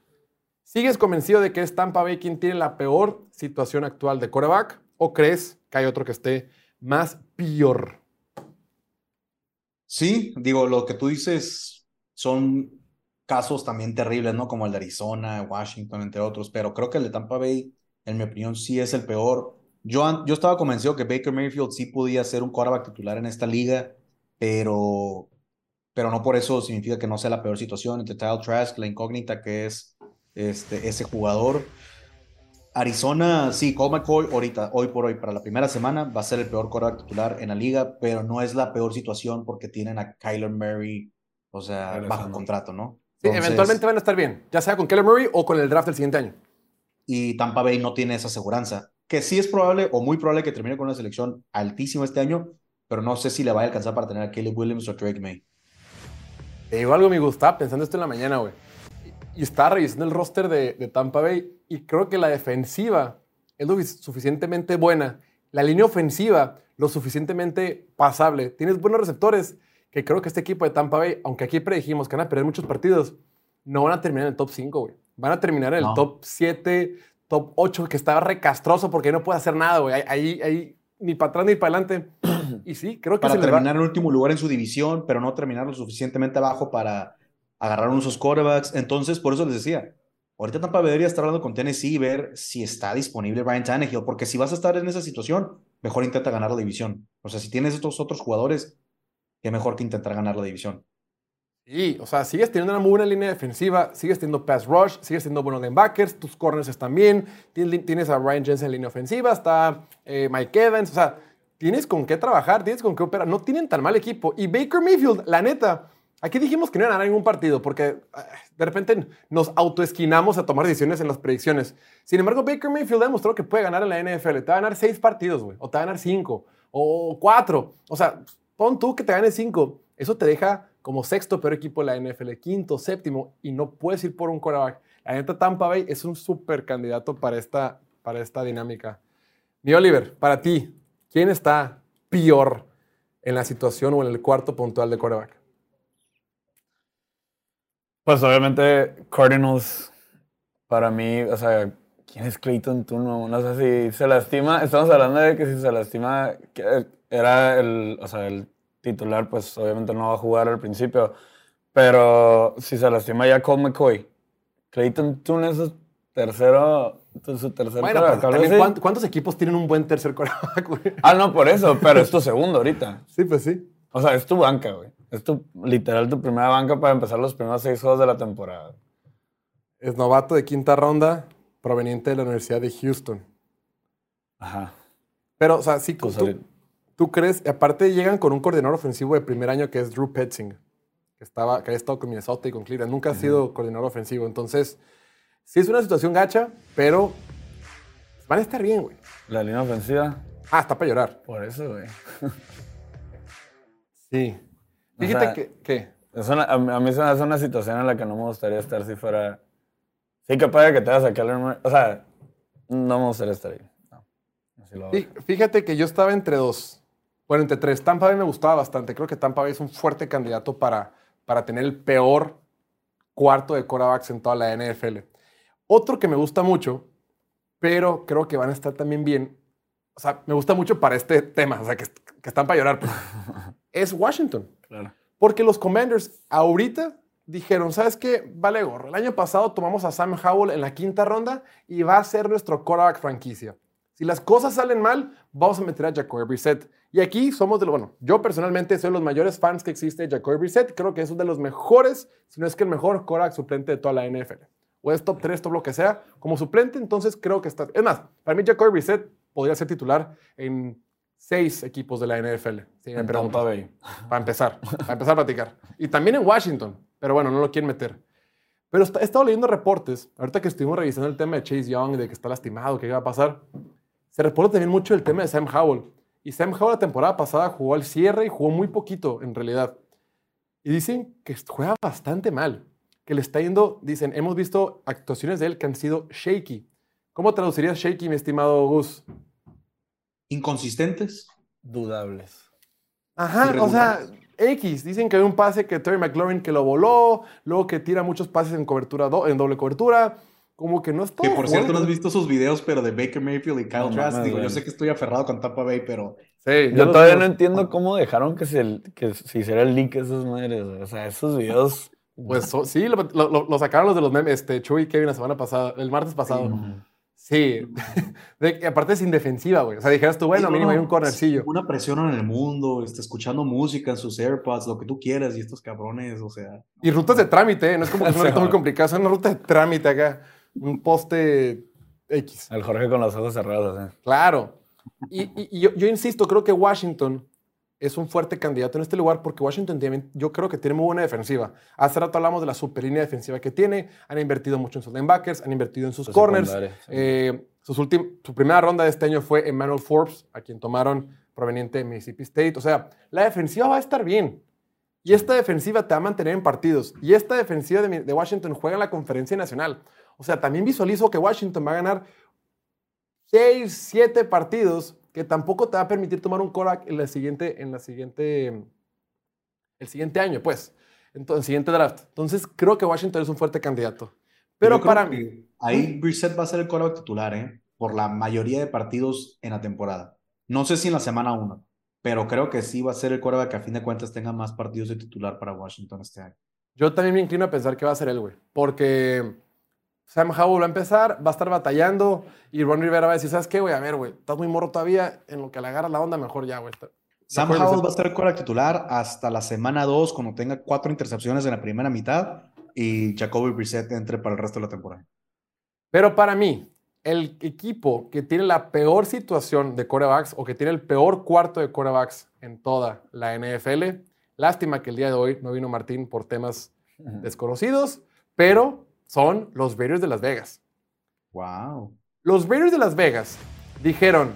¿sigues convencido de que es Tampa Bay quien tiene la peor situación actual de quarterback o crees que hay otro que esté más peor? Sí, digo, lo que tú dices son casos también terribles, ¿no? Como el de Arizona, Washington, entre otros, pero creo que el de Tampa Bay, en mi opinión, sí es el peor. Yo, yo estaba convencido que Baker Mayfield sí podía ser un quarterback titular en esta liga, pero, pero no por eso significa que no sea la peor situación. Entre Tile Trask, la incógnita que es este, ese jugador. Arizona, sí, Colt McCoy ahorita, hoy por hoy, para la primera semana, va a ser el peor quarterback titular en la liga, pero no es la peor situación porque tienen a Kyler Murray, o sea, bajo contrato, ¿no? Sí, eventualmente van a estar bien, ya sea con Keller Murray o con el draft del siguiente año. Y Tampa Bay no tiene esa aseguranza, que sí es probable o muy probable que termine con una selección altísima este año, pero no sé si le va a alcanzar para tener a Caleb Williams o Drake May. Te digo algo, me gusta, pensando esto en la mañana, güey. Y estaba revisando el roster de, de, Tampa Bay y creo que la defensiva es lo suficientemente buena, la línea ofensiva lo suficientemente pasable. Tienes buenos receptores, que creo que este equipo de Tampa Bay, aunque aquí predijimos que van a perder muchos partidos, no van a terminar en el top 5, güey. Van a terminar en el top 7, top 8, que estaba recastroso porque no puede hacer nada, güey. Ahí, ahí, ni para atrás ni para adelante. Y sí, creo que para terminar en último lugar en su división, pero no terminar lo suficientemente abajo para agarrar unos quarterbacks. Entonces, por eso les decía, ahorita Tampa Bay debería estar hablando con Tennessee y ver si está disponible Brian Tannehill, porque si vas a estar en esa situación, mejor intenta ganar la división. O sea, si tienes estos otros jugadores, qué mejor que intentar ganar la división. Sí, o sea, sigues teniendo una muy buena línea defensiva, sigues teniendo pass rush, sigues teniendo buenos linebackers, tus corners están bien, tienes a Ryan Jensen en línea ofensiva, está eh, Mike Evans, o sea, tienes con qué trabajar, tienes con qué operar, no tienen tan mal equipo. Y Baker Mayfield, la neta, aquí dijimos que no iban a ganar ningún partido porque ah, de repente nos autoesquinamos a tomar decisiones en las predicciones. Sin embargo, Baker Mayfield ha demostrado que puede ganar en la NFL, te va a ganar seis partidos, güey, o te va a ganar cinco, o cuatro, o sea, pon tú que te ganes cinco. Eso te deja como sexto peor equipo de la NFL, quinto, séptimo, y no puedes ir por un quarterback. La neta Tampa Bay es un súper candidato para esta, para esta dinámica. Mi Oliver, para ti, ¿quién está peor en la situación o en el cuarto puntual de quarterback? Pues obviamente Cardinals, para mí, o sea, ¿quién es Clayton Turno? No sé si se lastima, estamos hablando de que si se lastima, era el, o sea, el titular, pues obviamente no va a jugar al principio. Pero si se lastima ya Cole McCoy, Clayton Tune es tercero, su tercer bueno, ¿cuántos, equipos tienen un buen tercer coreback, güey? Ah, no, por eso, pero es tu *laughs* segundo ahorita. Sí, pues sí. O sea, es tu banca, güey. Es tu, literal tu primera banca para empezar los primeros seis juegos de la temporada. Es novato de quinta ronda, proveniente de la Universidad de Houston. Ajá. Pero, o sea, sí, pues tú, ¿Tú crees? Aparte llegan con un coordinador ofensivo de primer año que es Drew Petzing, que, estaba, que ha estado con Minnesota y con Cleveland. Nunca ha sido coordinador ofensivo. Entonces, sí es una situación gacha, pero van a estar bien, güey. La línea ofensiva. Ah, está para llorar. Por eso, güey. *laughs* sí. Fíjate que... ¿qué? Es una, a, mí me hace una situación en la que no me gustaría estar si fuera... Sí, que que te vas a Keller O sea, no me gustaría estar ahí. No. Fíjate que yo estaba entre dos. Bueno, entre tres. Tampa Bay me gustaba bastante. Creo que Tampa Bay es un fuerte candidato para, para tener el peor cuarto de quarterbacks en toda la NFL. Otro que me gusta mucho, pero creo que van a estar también bien. O sea, me gusta mucho para este tema, o sea, que, están para llorar. Pues, *laughs* es Washington. Claro. Porque los Commanders ahorita dijeron, ¿sabes qué? Vale gorro. El año pasado tomamos a Sam Howell en la quinta ronda y va a ser nuestro quarterback franquicia. Si las cosas salen mal, vamos a meter a Jacoby Brissett. Y aquí somos de lo bueno. Yo personalmente soy de los mayores fans que existe de Jacoby Brissett. Creo que es uno de los mejores, si no es que el mejor quarterback suplente de toda la NFL. O es top 3, top lo que sea. Como suplente, entonces creo que está. Es más, para mí Jacoby Brissett podría ser titular en seis equipos de la NFL. Si me Para empezar, para empezar a platicar. Y también en Washington, pero bueno, no lo quieren meter. Pero he estado leyendo reportes, ahorita que estuvimos revisando el tema de Chase Young, de que está lastimado, que iba a pasar, se reporta también mucho el tema de Sam Howell. Y Sam Howell la temporada pasada jugó al cierre y jugó muy poquito en realidad. Y dicen que juega bastante mal, que le está yendo, dicen, hemos visto actuaciones de él que han sido shaky. ¿Cómo traducirías shaky, mi estimado Gus? Inconsistentes. Dudables. Ajá, o sea, X. Dicen que hay un pase que Terry McLaurin que lo voló, luego que tira muchos pases en cobertura, en doble cobertura. Como que no está. Que por cierto, no has visto sus videos, pero de Baker Mayfield y Kyle Trask. Digo, yo sé que estoy aferrado con Tampa Bay, pero. Sí, yo todavía no entiendo cómo dejaron que se, que se hiciera el link a esas madres. O sea, esos videos. Pues sí, lo, sacaron los de los memes, este, Chuy y Kevin la semana pasada, el martes pasado. Sí, *laughs* aparte es indefensiva, güey. O sea, dijeras tú, bueno, mínimo hay un cornercillo. Una presión en el mundo, está escuchando música en sus AirPods, lo que tú quieras, y estos cabrones, o sea. Y rutas de trámite, ¿eh? no es como que es una *laughs* ruta muy complicada, es una ruta de trámite acá. Un poste X. El Jorge con los ojos cerrados, ¿eh? Claro. Y, yo, yo, insisto, creo que Washington es un fuerte candidato en este lugar porque Washington tiene, yo creo que tiene muy buena defensiva. Hace rato hablamos de la super línea defensiva que tiene, han invertido mucho en sus linebackers, han invertido en sus corners. Eh, su primera ronda de este año fue Emmanuel Forbes, a quien tomaron proveniente de Mississippi State. O sea, la defensiva va a estar bien. Y esta defensiva te va a mantener en partidos. Y esta defensiva de, de Washington juega en la conferencia nacional. O sea, también visualizo que Washington va a ganar 6, 7 partidos que tampoco te va a permitir tomar un Korak en la siguiente, en la siguiente, el siguiente año, pues, en el siguiente draft. Entonces, creo que Washington es un fuerte candidato. Pero para mí... Ahí Brissett va a ser el Korak titular, ¿eh? Por la mayoría de partidos en la temporada. No sé si en la semana 1, pero creo que sí va a ser el Korak que a fin de cuentas tenga más partidos de titular para Washington este año. Yo también me inclino a pensar que va a ser él, güey. Porque Sam Howell va a empezar, va a estar batallando y Ron Rivera va a decir, ¿sabes qué, güey? A ver, güey, estás muy morro todavía, en lo que le agarras la onda, mejor ya, güey. Sam Howell va a estar el titular hasta la semana 2, cuando tenga cuatro intercepciones en la primera mitad y Jacoby Brissett entre para el resto de la temporada. Pero para mí, el equipo que tiene la peor situación de corebacks o que tiene el peor cuarto de corebacks en toda la NFL, lástima que el día de hoy no vino Martín por temas desconocidos, pero son los Raiders de Las Vegas. Wow. Los Raiders de Las Vegas dijeron,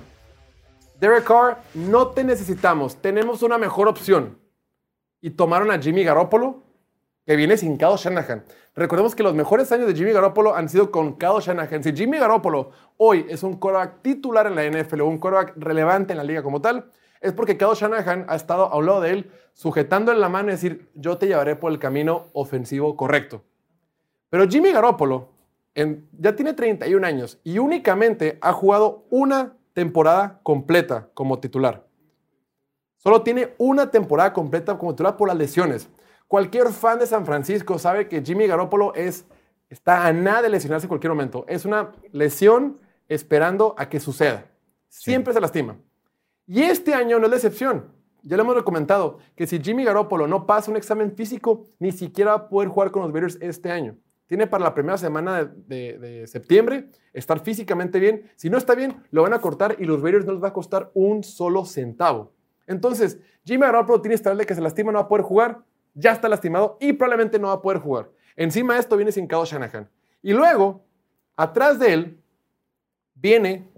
Derek Carr, no te necesitamos, tenemos una mejor opción. Y tomaron a Jimmy Garoppolo, que viene sin Kyle Shanahan. Recordemos que los mejores años de Jimmy Garoppolo han sido con Kyle Shanahan. Si Jimmy Garoppolo hoy es un quarterback titular en la NFL o un quarterback relevante en la liga como tal, es porque Kyle Shanahan ha estado a un lado de él, sujetándole la mano y decir, yo te llevaré por el camino ofensivo correcto. Pero Jimmy Garoppolo ya tiene 31 años y únicamente ha jugado una temporada completa como titular. Solo tiene una temporada completa como titular por las lesiones. Cualquier fan de San Francisco sabe que Jimmy Garoppolo es, está a nada de lesionarse en cualquier momento. Es una lesión esperando a que suceda. Siempre se lastima. Y este año no es la excepción. Ya le hemos comentado que si Jimmy Garoppolo no pasa un examen físico, ni siquiera va a poder jugar con los Bears este año tiene para la primera semana de, septiembre estar físicamente bien. Si no está bien, lo van a cortar y los Raiders no les va a costar un solo centavo. Entonces, Jimmy Garoppolo tiene estar de que se lastima, no va a poder jugar, ya está lastimado y probablemente no va a poder jugar. Encima de esto viene sin Kyle Shanahan. Y luego, atrás de él, viene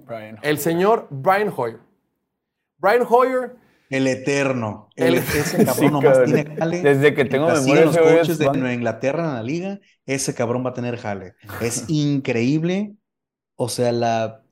el señor Brian Hoyer. Brian Hoyer el eterno. El, ese *laughs* cabrón nomás tiene jale. Desde que tengo memoria los coches de Nueva Inglaterra en la liga, ese cabrón va a tener jale. Es *laughs* increíble. O sea, la.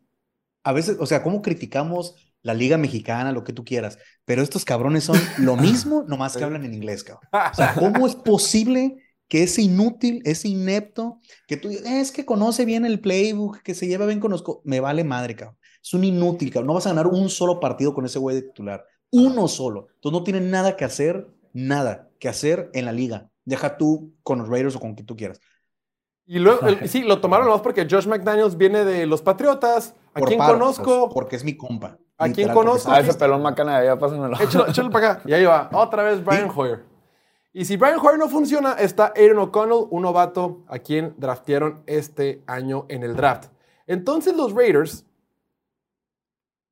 A veces, o sea, ¿cómo criticamos la liga mexicana, lo que tú quieras? Pero estos cabrones son lo *laughs* mismo, nomás que hablan en inglés, cabrón. O sea, ¿cómo es posible que ese inútil, ese inepto, que tú es que conoce bien el playbook, que se lleva bien con los. Me vale madre, cabrón. Es un inútil, cabrón. No vas a ganar un solo partido con ese güey de titular uno solo. Entonces no tienen nada que hacer, nada que hacer en la liga. Deja tú con los Raiders o con quien tú quieras. Y luego, *laughs* sí, lo tomaron más porque Josh McDaniels viene de los Patriotas. ¿A quién conozco? Porque es mi compa. ¿A quién conozco? Ah, ese pelón macana, ya. Échalo, échalo para acá. Y ahí va. Otra vez Brian Hoyer. Y si Brian Hoyer no funciona, está Aaron O'Connell, un novato a quien draftearon este año en el draft. Entonces los Raiders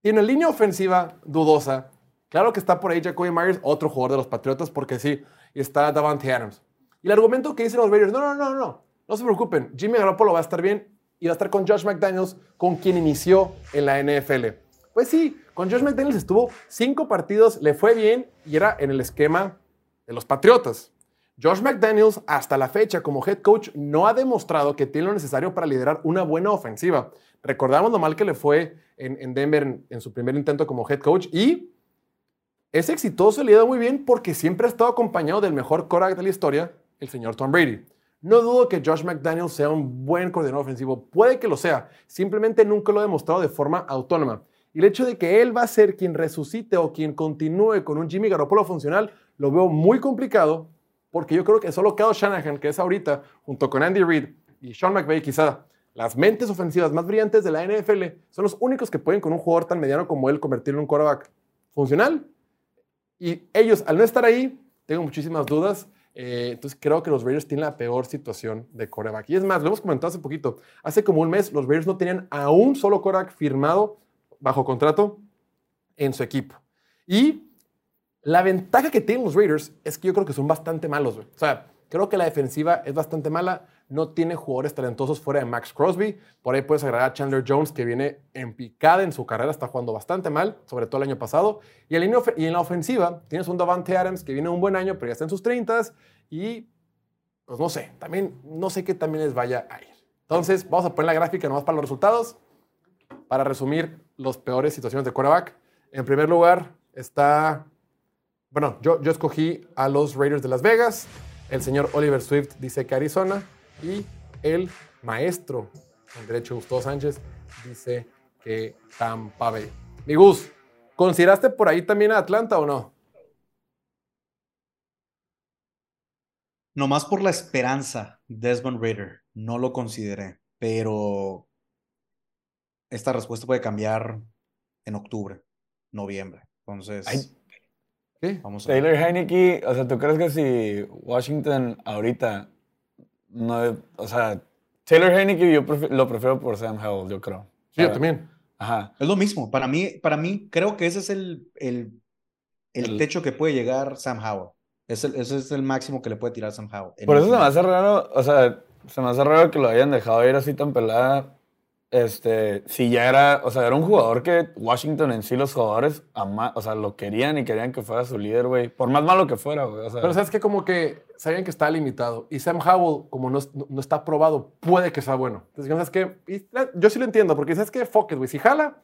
tienen línea ofensiva dudosa, Claro que está por ahí Jacoby Myers, otro jugador de los Patriotas, porque sí, está Davante Adams. Y el argumento que dicen los Raiders, no, no, no, no, no se preocupen, Jimmy Garoppolo va a estar bien y va a estar con Josh McDaniels, con quien inició en la NFL. Pues sí, con Josh McDaniels estuvo cinco partidos, le fue bien y era en el esquema de los Patriotas. Josh McDaniels, hasta la fecha como head coach, no ha demostrado que tiene lo necesario para liderar una buena ofensiva. Recordamos lo mal que le fue en, Denver en, en, su primer intento como head coach y es exitoso y le ha ido muy bien porque siempre ha estado acompañado del mejor quarterback de la historia, el señor Tom Brady. No dudo que Josh McDaniels sea un buen coordinador ofensivo, puede que lo sea, simplemente nunca lo ha demostrado de forma autónoma. Y el hecho de que él va a ser quien resucite o quien continúe con un Jimmy Garoppolo funcional, lo veo muy complicado, porque yo creo que solo Kyle Shanahan, que es ahorita, junto con Andy Reid y Sean McVay, quizá las mentes ofensivas más brillantes de la NFL, son los únicos que pueden con un jugador tan mediano como él convertirlo en un quarterback funcional. Y ellos, al no estar ahí, tengo muchísimas dudas. Eh, entonces creo que los Raiders tienen la peor situación de quarterback. Y es más, lo hemos comentado hace poquito. Hace como un mes los Raiders no tenían a un solo quarterback firmado bajo contrato en su equipo. Y la ventaja que tienen los Raiders es que yo creo que son bastante malos. O sea, creo que la defensiva es bastante mala. No tiene jugadores talentosos fuera de Max Crosby. Por ahí puedes agregar a Chandler Jones, que viene en picada en su carrera, está jugando bastante mal, sobre todo el año pasado. Y en la, ofensiva tienes un Davante Adams que viene un buen año, pero ya está en sus 30 y pues no sé, también no sé qué también les vaya a ir. Entonces, vamos a poner la gráfica nomás para los resultados. Para resumir las peores situaciones de quarterback. En primer lugar está, bueno, yo, yo escogí a los Raiders de Las Vegas. El señor Oliver Swift dice que Arizona. Y el maestro en derecho Gustavo Sánchez dice que Tampa Bay. Mi Gus, ¿consideraste por ahí también a Atlanta o no? Nomás por la esperanza, Desmond Raider, no lo consideré, pero esta respuesta puede cambiar en octubre, noviembre. Entonces, ¿Qué? Vamos a Taylor Heineke, o sea, ¿tú crees que si Washington ahorita no, o sea, Taylor Heineke yo lo prefiero por Sam Howell, yo creo. Sí, yo también. Ajá. Es lo mismo. Para mí, para mí, creo que ese es el, el, el, techo que puede llegar Sam Howell. ese es el máximo que le puede tirar Sam Howell. Por eso se me hace raro, o sea, se me hace raro que lo hayan dejado ir así tan pelada este, si ya era, o sea, era un jugador que Washington en sí, los jugadores, o sea, lo querían y querían que fuera su líder, güey. Por más malo que fuera, güey. Pero sabes que como que sabían que está limitado. Y Sam Howell, como no, no está probado, puede que sea bueno. Entonces, ¿sabes qué? Yo sí lo entiendo, porque ¿sabes qué? Fuck güey. Si jala,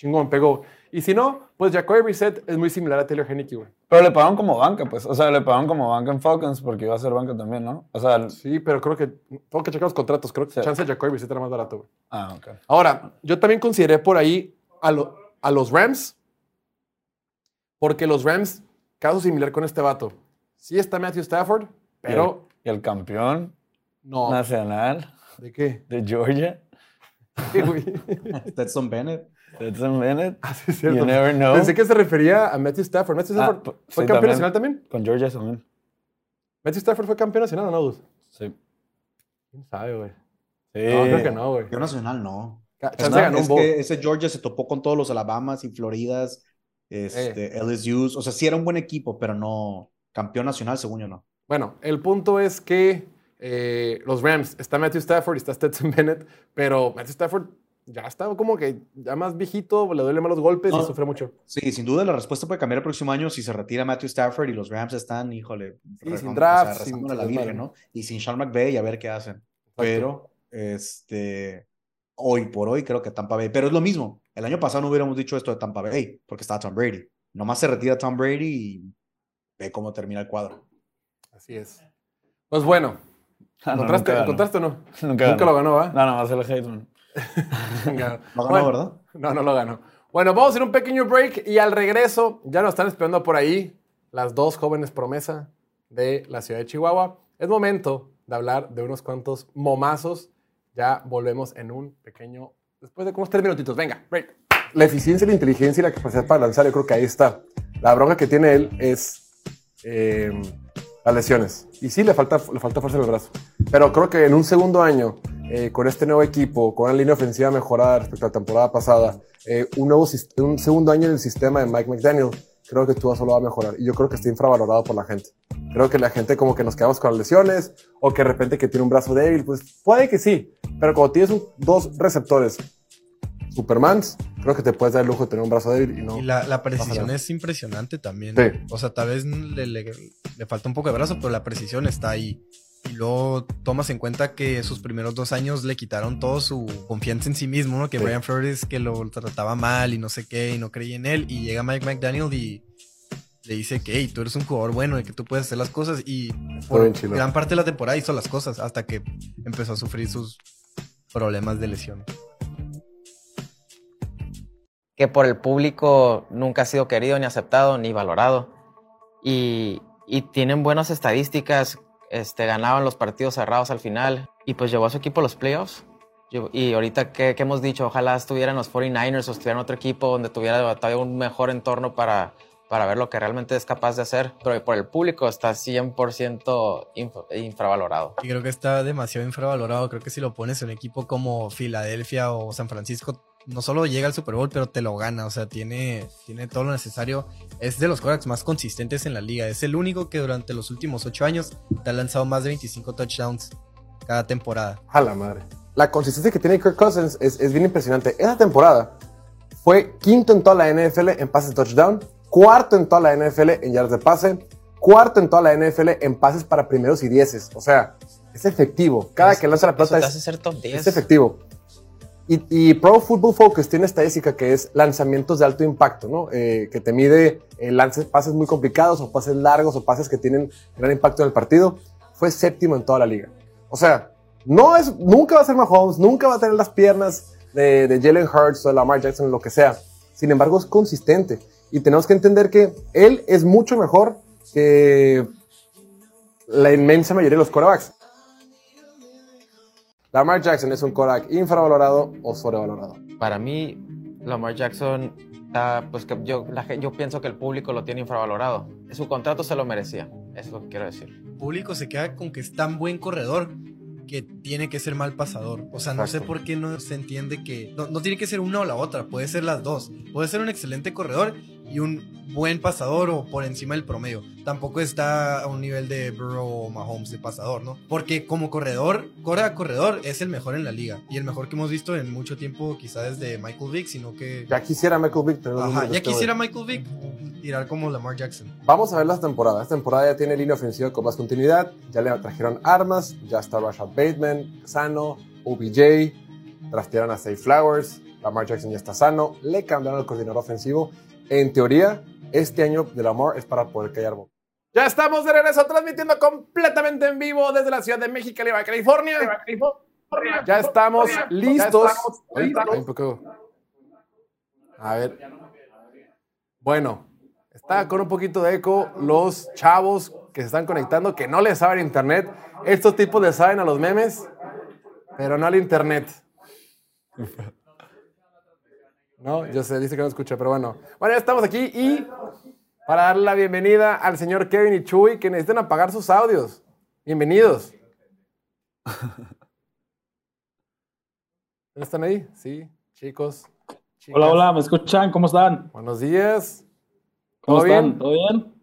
chingón, pegó. Y si no, pues Jacoby Brissett es muy similar a Taylor Henneke, güey. Pero le pagaron como banca, pues. O sea, le pagaron como banca en Falcons porque iba a ser banca también, ¿no? O sea... Sí, pero creo que... Tengo que checar los contratos. Creo que sí. chance de Jacoby Brissett era más barato, güey. Ah, ok. Ahora, yo también consideré por ahí a, a los Rams. Porque los Rams, caso similar con este vato. Sí está Matthew Stafford, pero... ¿Y el, campeón no. nacional? ¿De qué? De Georgia. ¿Qué, güey? *laughs* Stetson Bennett. Stetson Bennett. Ah, sí, cierto. You never know. Pensé que se refería a Matthew Stafford. ¿Matthew ah, Stafford fue campeón nacional también? Con Georgia también. ¿Matthew Stafford fue campeón nacional o no, Sí. ¿Quién sabe, güey? Sí. No, creo que no, güey. Campeón nacional no. Chance ganó es que ese Georgia se topó con todos los Alabamas y Floridas, este, eh. LSU's. O sea, sí era un buen equipo, pero no campeón nacional, según yo no. Bueno, el punto es que eh, los Rams, está Matthew Stafford y está Stetson Bennett, pero Matthew Stafford ya está como que ya más viejito, le duele malos golpes y sufre mucho. Sí, sin duda la respuesta puede cambiar el próximo año si se retira Matthew Stafford y los Rams están, híjole, sin draft, sin, la Virgen, ¿no? Y sin Sean McVay a ver qué hacen. Pero, este, hoy por hoy creo que Tampa Bay, pero es lo mismo. El año pasado no hubiéramos dicho esto de Tampa Bay porque estaba Tom Brady. Nomás se retira Tom Brady y ve cómo termina el cuadro. Así es. Pues bueno, ah, ¿encontraste, o no? Nunca, lo ganó, ¿va? No, no, va a ser el Hateman. *laughs* no *laughs* ganó, ¿verdad? No, no lo ganó. Bueno, vamos a hacer un pequeño break y al regreso ya nos están esperando por ahí las dos jóvenes promesa de la ciudad de Chihuahua. Es momento de hablar de unos cuantos momazos. Ya volvemos en un pequeño, después de unos tres minutitos. Venga, break. La eficiencia, la inteligencia y la capacidad para lanzar, yo creo que ahí está. La bronca que tiene él es eh, las lesiones. Y sí, le falta, le falta fuerza en el brazo. Pero creo que en un segundo año eh, con este nuevo equipo, con una línea ofensiva mejorada respecto a la temporada pasada, eh, un, nuevo, un segundo año en el sistema de Mike McDaniel, creo que Tua solo va a mejorar. Y yo creo que está infravalorado por la gente. Creo que la gente como que nos quedamos con las lesiones o que de repente que tiene un brazo débil, pues puede que sí. Pero cuando tienes un- dos receptores Supermans, creo que te puedes dar el lujo de tener un brazo débil y no. Y la, la precisión es impresionante también. Sí. O sea, tal vez le, le- le falta un poco de brazo, pero la precisión está ahí. Y luego tomas en cuenta que sus primeros dos años le quitaron todo su confianza en sí mismo, ¿no? Que Sí. Brian Flores que lo trataba mal y no sé qué, y no creía en él. Y llega Mike McDaniel y le dice que, hey, tú eres un jugador bueno y que tú puedes hacer las cosas. Y por gran parte de la temporada hizo las cosas hasta que empezó a sufrir sus problemas de lesión. que por el público nunca ha sido querido ni aceptado ni valorado. Y, y tienen buenas estadísticas, este, ganaban los partidos cerrados al final y pues llevó a su equipo a los playoffs. Y ahorita que, hemos dicho, ojalá estuvieran los 49ers o estuviera en otro equipo donde tuviera todavía un mejor entorno para, para ver lo que realmente es capaz de hacer, pero por el público está 100% infra- infravalorado. Y creo que está demasiado infravalorado. Creo que si lo pones en un equipo como Filadelfia o San Francisco, no solo llega al Super Bowl, pero te lo gana. O sea, tiene, tiene todo lo necesario. Es de los quarterbacks más consistentes en la liga. Es el único que durante los últimos ocho años te ha lanzado más de 25 touchdowns cada temporada. A la madre. La consistencia que tiene Kirk Cousins es, es bien impresionante. Esa temporada fue quinto en toda la NFL en pases de touchdown, cuarto en toda la NFL en yardas de pase, cuarto en toda la NFL en pases para primeros y dieces. O sea, es efectivo. Cada que lanza la pelota es, hace ser top 10. es efectivo. Y, Pro Football Focus tiene estadística que es lanzamientos de alto impacto, ¿no? Eh, que te mide eh, pases muy complicados o pases largos o pases que tienen gran impacto en el partido. Fue séptimo en toda la liga. O sea, no es, nunca va a ser Mahomes, nunca va a tener las piernas de, de Jalen Hurts o de Lamar Jackson, lo que sea. Sin embargo, es consistente. Y tenemos que entender que él es mucho mejor que la inmensa mayoría de los quarterbacks. Lamar Jackson es un quarterback infravalorado o sobrevalorado. Para mí, Lamar Jackson, está, pues que yo, la yo pienso que el público lo tiene infravalorado. Su contrato se lo merecía, eso es lo que quiero decir. El público se queda con que es tan buen corredor que tiene que ser mal pasador. O sea, no sé por qué no se entiende que no, no tiene que ser una o la otra, puede ser las dos. Puede ser un excelente corredor y un buen pasador o por encima del promedio. Tampoco está a un nivel de Burrow o Mahomes de pasador, ¿no? Porque como corredor, corre a corredor, es el mejor en la liga y el mejor que hemos visto en mucho tiempo, quizás desde Michael Vick, sino que Ya quisiera Michael Vick tener Ajá, ya quisiera güey. Michael Vick tirar como Lamar Jackson. Vamos a ver las temporadas. Esta temporada ya tiene línea ofensiva con más continuidad. Ya le trajeron armas. Ya está Rashad Bateman, sano. OBJ. Trastearon a Safe Flowers. Lamar Jackson ya está sano. Le cambiaron al coordinador ofensivo. En teoría, este año de Lamar es para poder callar boca. Ya estamos de regreso transmitiendo completamente en vivo desde la ciudad de México, Baja California. Ya estamos listos. A ver. Bueno, está con un poquito de eco los chavos que se están conectando, que no les saben internet. Estos tipos les saben a los memes, pero no al internet. *laughs* No, yo sé, dice que no escucha, pero bueno. Bueno, ya estamos aquí y para darle la bienvenida al señor Kevin y Chuy, que necesitan apagar sus audios. Bienvenidos. ¿Están ahí? Sí, chicos. chicas. Hola, hola, ¿me escuchan? ¿Cómo están? Buenos días. ¿Cómo ¿Todo están? bien? ¿Todo bien?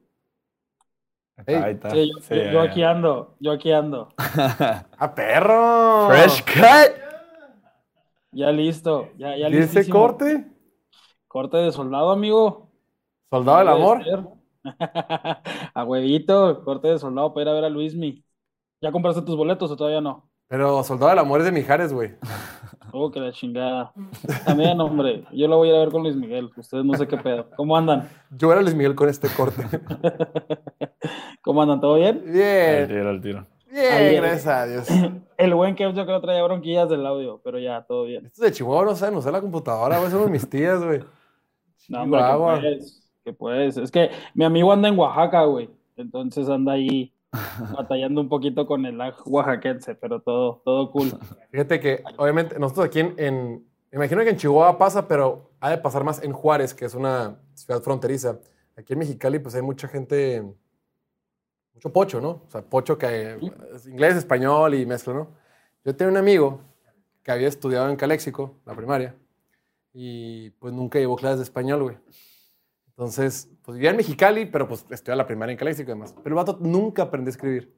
Ahí está. Sí, yo, Sí, yo- aquí ando, yo aquí ando. ¡A *laughs* perro! Fresh cut. Ya listo, ya, ya ¿Y ese corte? Corte de soldado, amigo. ¿Soldado del amor? *laughs* a huevito, corte de soldado para ir a ver a Luismi. ¿Ya compraste tus boletos o todavía no? Pero Soldado del amor es de Mijares, güey. *laughs* Oh, que la chingada. También, hombre, yo lo voy a ir a ver con Luis Miguel. Ustedes no sé qué pedo. ¿Cómo andan? Yo era Luis Miguel con este corte. *laughs* ¿Cómo andan? ¿Todo bien? Al Bien, tiro, al tiro. Bien, Ayer. gracias a Dios. *clears throat* El buen Kev yo creo traía bronquillas del audio, pero ya, todo bien. Estos de Chihuahua no saben usar la computadora, güey. Son mis tías, güey. No, hombre, que puedes, que puedes. Es que mi amigo anda en Oaxaca, güey. Entonces anda ahí *laughs* batallando un poquito con el lag oaxaquense, pero todo, todo cool. Fíjate que, obviamente, nosotros aquí en, en- Me imagino que en Chihuahua pasa, pero ha de pasar más en Juárez, que es una ciudad fronteriza. Aquí en Mexicali, pues hay mucha gente. Mucho pocho, ¿no? O sea, pocho que es inglés, español y mezcla, ¿no? Yo tenía un amigo que había estudiado en Caléxico, la primaria, y pues nunca llevó clases de español, güey. Entonces, pues vivía en Mexicali, pero pues estudié la primaria en Caléxico y demás. Pero el vato nunca aprendió a escribir.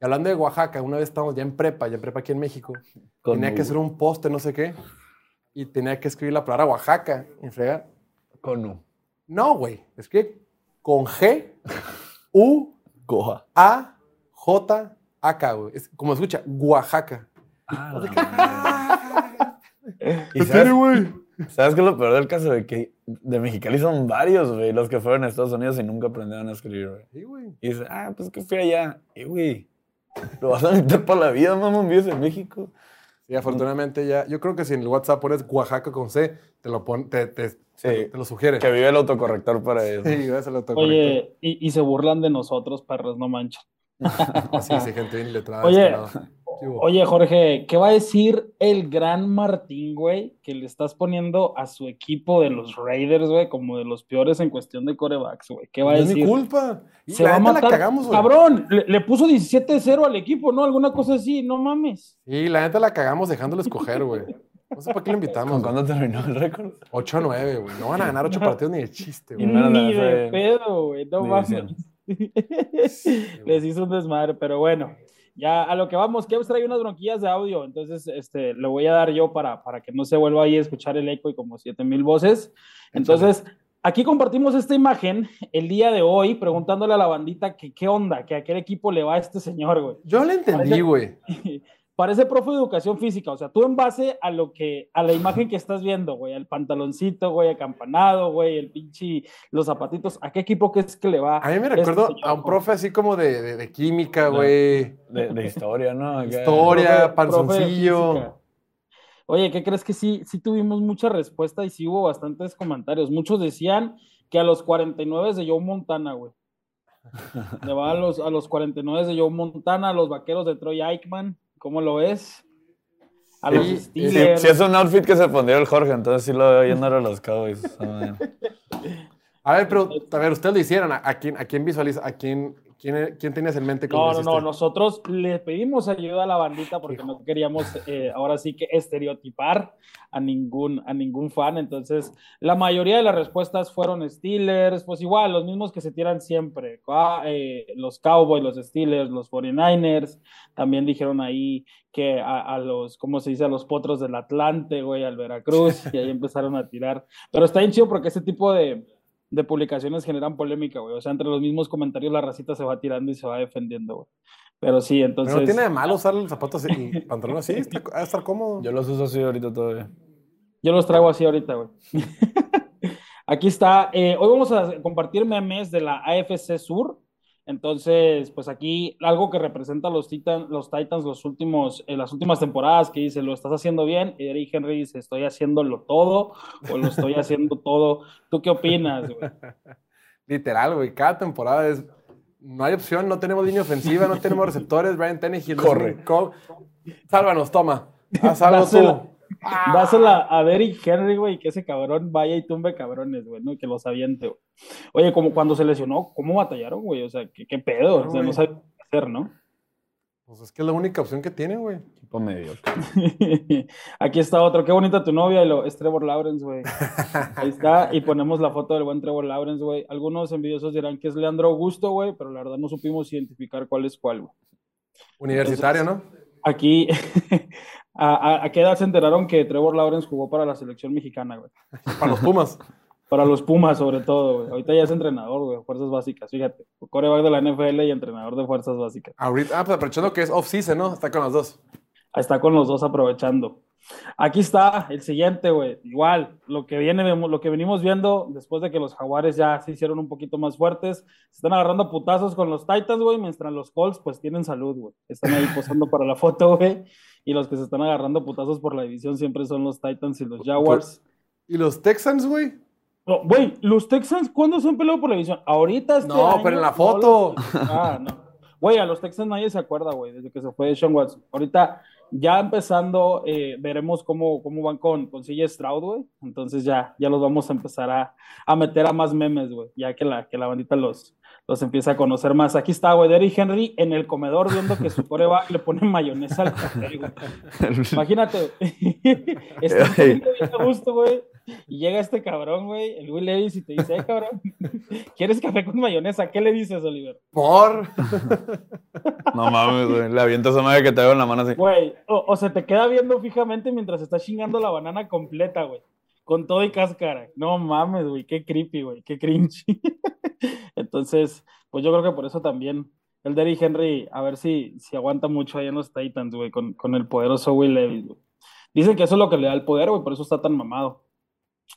Y hablando de Oaxaca, una vez estábamos ya en prepa, ya en prepa aquí en México. Con tenía que U. hacer un poste, no sé qué. Y tenía que escribir la palabra Oaxaca. Y frega. Con U. No, güey. Es que con G, U, Goa. A, J, A, K, güey. Es como escucha, Oaxaca. *laughs* *laughs* ¿Y sabes, ¿Sabes qué es lo peor del caso? De que de Mexicali son varios, güey, los que fueron a Estados Unidos y nunca aprendieron a escribir, güey. Sí, güey. Y dice, ah, pues que fui allá. Y, güey, lo vas a necesitar para la vida, mamá, vives en México. Y afortunadamente ya, yo creo que si en el WhatsApp pones Oaxaca con C, te lo, pon, te, te, te, te lo sugiere. Que vive el autocorrector para eso. Sí, gracias al autocorrector. Oye, y, y se burlan de nosotros, perros, no manches. *laughs* Así dice gente bien iletrada. Oye, descarada. ¿Qué hubo? Oye, Jorge, ¿qué va a decir el gran Martín, güey, que le estás poniendo a su equipo de los Raiders, güey, como de los peores en cuestión de corebacks, güey? ¿Qué va a No es decir? mi culpa. Y Se la va a neta matar. la cagamos, güey. Cabrón, le, le puso 17-0 al equipo, ¿no? Alguna cosa así, no mames. Y la neta la cagamos dejándolo escoger, güey. No sé para qué lo invitamos. ¿Con cuándo terminó el récord? 8-9, güey. No van a ganar 8 partidos ni de chiste, Ni güey. menos de la NFL. pedo, güey, no mames. *laughs* Les hizo un desmadre, pero bueno. Ya a lo que vamos, Kevs trae unas bronquillas de audio, entonces este, lo voy a dar yo para, para que no se vuelva ahí a escuchar el eco y como 7000 voces. Entonces, aquí compartimos esta imagen el día de hoy, preguntándole a la bandita que qué onda, que a qué equipo le va a este señor, güey. Yo le entendí, Parece- güey. *laughs* Parece profe de educación física, o sea, tú en base a lo que, a la imagen que estás viendo, güey, al pantaloncito, güey, acampanado, güey, el pinche, los zapatitos, ¿a qué equipo crees que le va? A mí me este recuerdo señor, a un profe así como de, de, de química, No. güey. De, de historia, ¿no? *laughs* Historia, panzoncillo. Oye, ¿qué crees que sí, sí tuvimos mucha respuesta y sí hubo bastantes comentarios? Muchos decían que a los 49 de Joe Montana, güey. *laughs* Le va a los, a los 49 de Joe Montana, a los vaqueros de Troy Aikman, ¿cómo lo ves? A los Sí, Sí, Steelers. sí es un outfit que se pondría el Jorge, entonces sí lo veo yendo a los Cowboys. *laughs* A ver, pero, a ver, ustedes lo hicieron. ¿A, a quién, a quién visualiza? ¿A quién, quién, quién tenías en mente? No, no, no, nosotros le pedimos ayuda a la bandita porque no queríamos eh, ahora sí que estereotipar a ningún, a ningún fan. Entonces, la mayoría de las respuestas fueron Steelers, pues igual, los mismos que se tiran siempre. Ah, eh, los Cowboys, los Steelers, los 49ers. También dijeron ahí que a, a los, ¿cómo se dice? A los potros del Atlante, güey, al Veracruz, y ahí *laughs* empezaron a tirar. Pero está bien chido porque ese tipo de, de publicaciones generan polémica, güey. O sea, entre los mismos comentarios la racita se va tirando y se va defendiendo, güey. Pero sí, entonces. Pero no tiene de malo usar el zapato así y pantalón así. Está, estar cómodo. Yo los uso así ahorita todavía. Yo los traigo así ahorita, güey. *laughs* Aquí está. eh, hoy vamos a compartir memes de la AFC Sur. Entonces, pues aquí algo que representa a los, Titan- los Titans los últimos, en las últimas temporadas, que dice, lo estás haciendo bien. Y Eric Henry dice, estoy haciéndolo todo o lo estoy haciendo *laughs* todo. ¿Tú qué opinas, güey? *laughs* Literal, güey. Cada temporada es. No hay opción, no tenemos línea ofensiva, no tenemos receptores. Brian Tannehill. Corre. es un co- Sálvanos, toma. Haz *laughs* algo tú. Dásela a Derrick Henry, güey, que ese cabrón vaya y tumbe cabrones, güey, ¿no? Que los aviente, güey. Oye, como cuando se lesionó, ¿cómo batallaron, güey? O sea, ¿qué, qué pedo? O sea, no sabía qué hacer, ¿no? Pues es que es la única opción que tiene, güey. Equipo. *laughs* Aquí está otro. Qué bonita tu novia, y lo, es Trevor Lawrence, güey. *laughs* Ahí está, y ponemos la foto del buen Trevor Lawrence, güey. Algunos envidiosos dirán que es Leandro Augusto, güey, pero la verdad no supimos identificar cuál es cuál, güey. Universitario, ¿no? Aquí, *laughs* ¿a, a, a qué edad se enteraron que Trevor Lawrence jugó para la selección mexicana, güey? Para los Pumas. Para los Pumas, sobre todo, güey. Ahorita ya es entrenador, güey, fuerzas básicas, fíjate. Coreback de la NFL y entrenador de fuerzas básicas. Ahorita, ah, pues aprovechando que es off-season, ¿no? Está con los dos. Está con los dos aprovechando. Aquí está el siguiente, güey. Igual, lo que viene, lo que venimos viendo después de que los Jaguares ya se hicieron un poquito más fuertes, se están agarrando putazos con los Titans, güey, mientras los Colts, pues tienen salud, güey. Están ahí posando para la foto, güey. Y los que se están agarrando putazos por la división siempre son los Titans y los Jaguars. ¿Y los Texans, güey? No, Güey, los Texans, ¿cuándo se han peleado por la división? Ahorita este No, año, pero en la no foto. los- Ah, no. Güey, a los Texans nadie se acuerda, güey, desde que se fue Sean Watson. Ahorita, ya empezando, eh, veremos cómo, cómo van con, con CJ Stroud, güey. Entonces ya, ya los vamos a empezar a, a meter a más memes, güey, ya que la, que la bandita los, los empieza a conocer más. Aquí está, güey, Derrick Henry en el comedor viendo que su coreback le pone mayonesa al *laughs* café, güey. Imagínate, *laughs* está bien a gusto, güey. Y llega este cabrón, güey, el Will Levis, y te dice, eh, cabrón, *laughs* ¿quieres café con mayonesa? ¿Qué le dices, Oliver? Por. *laughs* No mames, güey. Le avientas a madre que te hago en la mano así. Güey, o, o se te queda viendo fijamente mientras está chingando la banana completa, güey. Con todo y cáscara. No mames, güey, qué creepy, güey, qué cringe. *laughs* Entonces, pues yo creo que por eso también el Derrick Henry, a ver si, si aguanta mucho ahí en los Titans, güey, con, con el poderoso Will Levis, güey. Dicen que eso es lo que le da el poder, güey, por eso está tan mamado.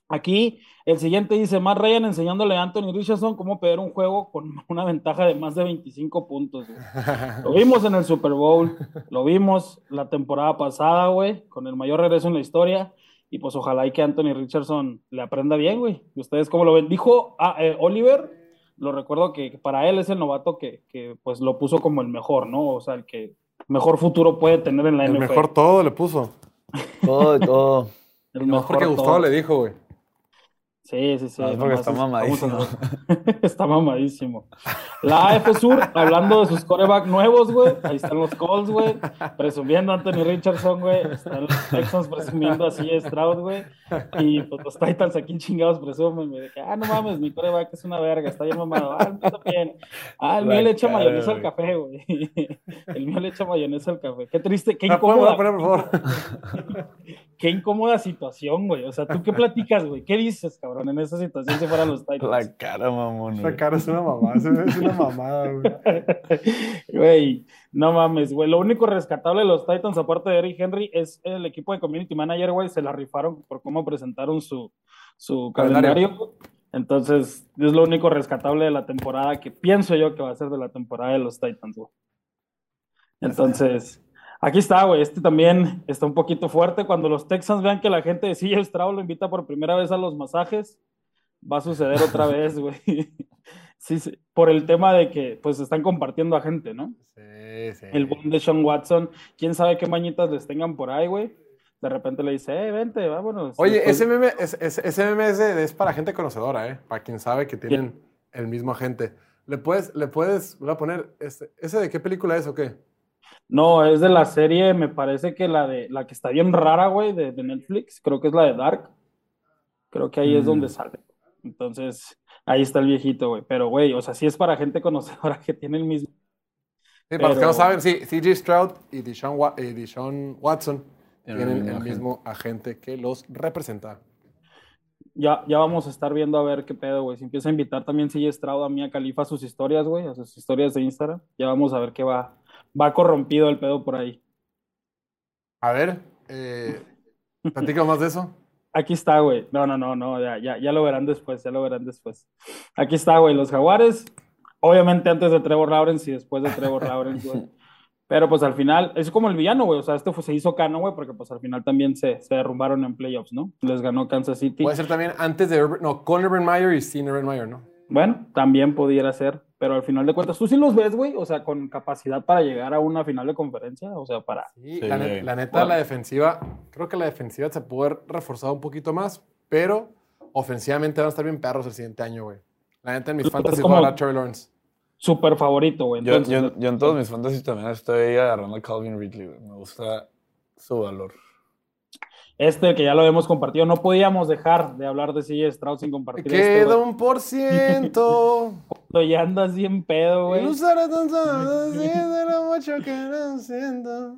Aquí, el siguiente dice, Matt Ryan enseñándole a Anthony Richardson cómo pedir un juego con *laughs* una ventaja de más de 25 puntos. güey. *laughs* Lo vimos en el Super Bowl, lo vimos la temporada pasada, güey, con el mayor regreso en la historia. Y pues ojalá y que Anthony Richardson le aprenda bien, güey. ¿Y ustedes cómo lo ven? Dijo ah, eh, Oliver, lo recuerdo que para él es el novato que, que, pues lo puso como el mejor, ¿no? O sea, el que mejor futuro puede tener en la El NFL. mejor todo le puso. Todo, todo. El No, porque todo. Gustavo le dijo, güey. Sí, sí, sí. Es porque está es- mamadísimo. *laughs* está mamadísimo. La AF Sur, hablando de sus coreback nuevos, güey. Ahí están los Colts, güey. Presumiendo a Anthony Richardson, güey. Están los Texans presumiendo así a Stroud, güey. Y pues los Titans aquí chingados presumen, güey. De que, ah, no mames, mi coreback es una verga, está bien mamado. Ah, el mío también. Ah, el mío le echa mayonesa al café, güey. *laughs* El mío le echa mayonesa al café. Qué triste, qué Ah, ponla, por favor. *laughs* Qué incómoda situación, güey. O sea, ¿tú qué platicas, güey? ¿Qué dices, cabrón, en esa situación si fueran los Titans? La cara, mamón. Esa güey. cara es una mamada, es una mamada, güey. *laughs* Güey, no mames, güey. Lo único rescatable de los Titans, aparte de Eric Henry, es el equipo de Community Manager, güey. Se la rifaron por cómo presentaron su, su Calendario. calendario. Entonces, es lo único rescatable de la temporada que pienso yo que va a ser de la temporada de los Titans, güey. Entonces, aquí está, güey. Este también está un poquito fuerte. Cuando los Texans vean que la gente de CJ Stroud lo invita por primera vez a los masajes, va a suceder otra *laughs* vez, güey. Sí, sí, por el tema de que pues están compartiendo a gente, ¿no? Sí, sí. El boom de Sean Watson, quién sabe qué mañitas les tengan por ahí, güey. De repente le dice, eh, vente, vámonos. Oye, Después- ese meme, es, es- ese meme es, de- es para gente conocedora, ¿eh? Para quien sabe que tienen el mismo agente. ¿Le puedes, le puedes, voy a poner, este, ¿ese de qué película es o qué? No, es de la serie, me parece que la de la que está bien rara, güey, de, de Netflix, creo que es la de Dark. Creo que ahí es Mm. donde sale. Entonces, ahí está el viejito, güey. Pero, güey, o sea, sí es para gente *laughs* conocedora que tiene el mismo. Sí, para los que no saben, sí, CJ Stroud y Deshaun, Wa- y Deshaun Watson Tienen el el mismo agente que los representa. Ya, ya vamos a estar viendo a ver qué pedo, güey. Si empieza a invitar también sigue Stroud a Mía Califa a sus historias, güey, a sus historias de Instagram. Ya vamos a ver qué va. Va corrompido el pedo por ahí. A ver, eh, más de eso. *laughs* Aquí está, güey. No, no, no, no. Ya, ya, ya lo verán después, ya lo verán después. Aquí está, güey. Los Jaguares. Obviamente antes de Trevor Lawrence y después de Trevor Lawrence, güey. *laughs* Pero pues al final, es como el villano, güey. O sea, este fue- se hizo cano, güey, porque pues al final también se, se derrumbaron en playoffs, ¿no? Les ganó Kansas City. Puede ser también antes de no, con Urban Meyer y sin Urban Meyer, ¿no? Bueno, también pudiera ser, pero al final de cuentas, ¿tú sí los ves, güey? O sea, con capacidad para llegar a una final de conferencia, o sea, para... Sí, Sí. La, net- la neta, la defensiva, creo que la defensiva se puede haber reforzado un poquito más, pero ofensivamente van a estar bien perros el siguiente año, güey. La neta, en mis fantasy jugará Trevor Lawrence. Súper favorito, güey. Yo, Entonces, yo, yo en todos mis fantasies también estoy agarrando a Calvin Ridley, güey. Me gusta su valor. Este que ya lo hemos compartido, no podíamos dejar de hablar de CJ Stroud sin compartir este, queda güey. un por ciento. *laughs* Cuando ya andas bien pedo, güey. no será tan solo *laughs* así de lo mucho que no siento.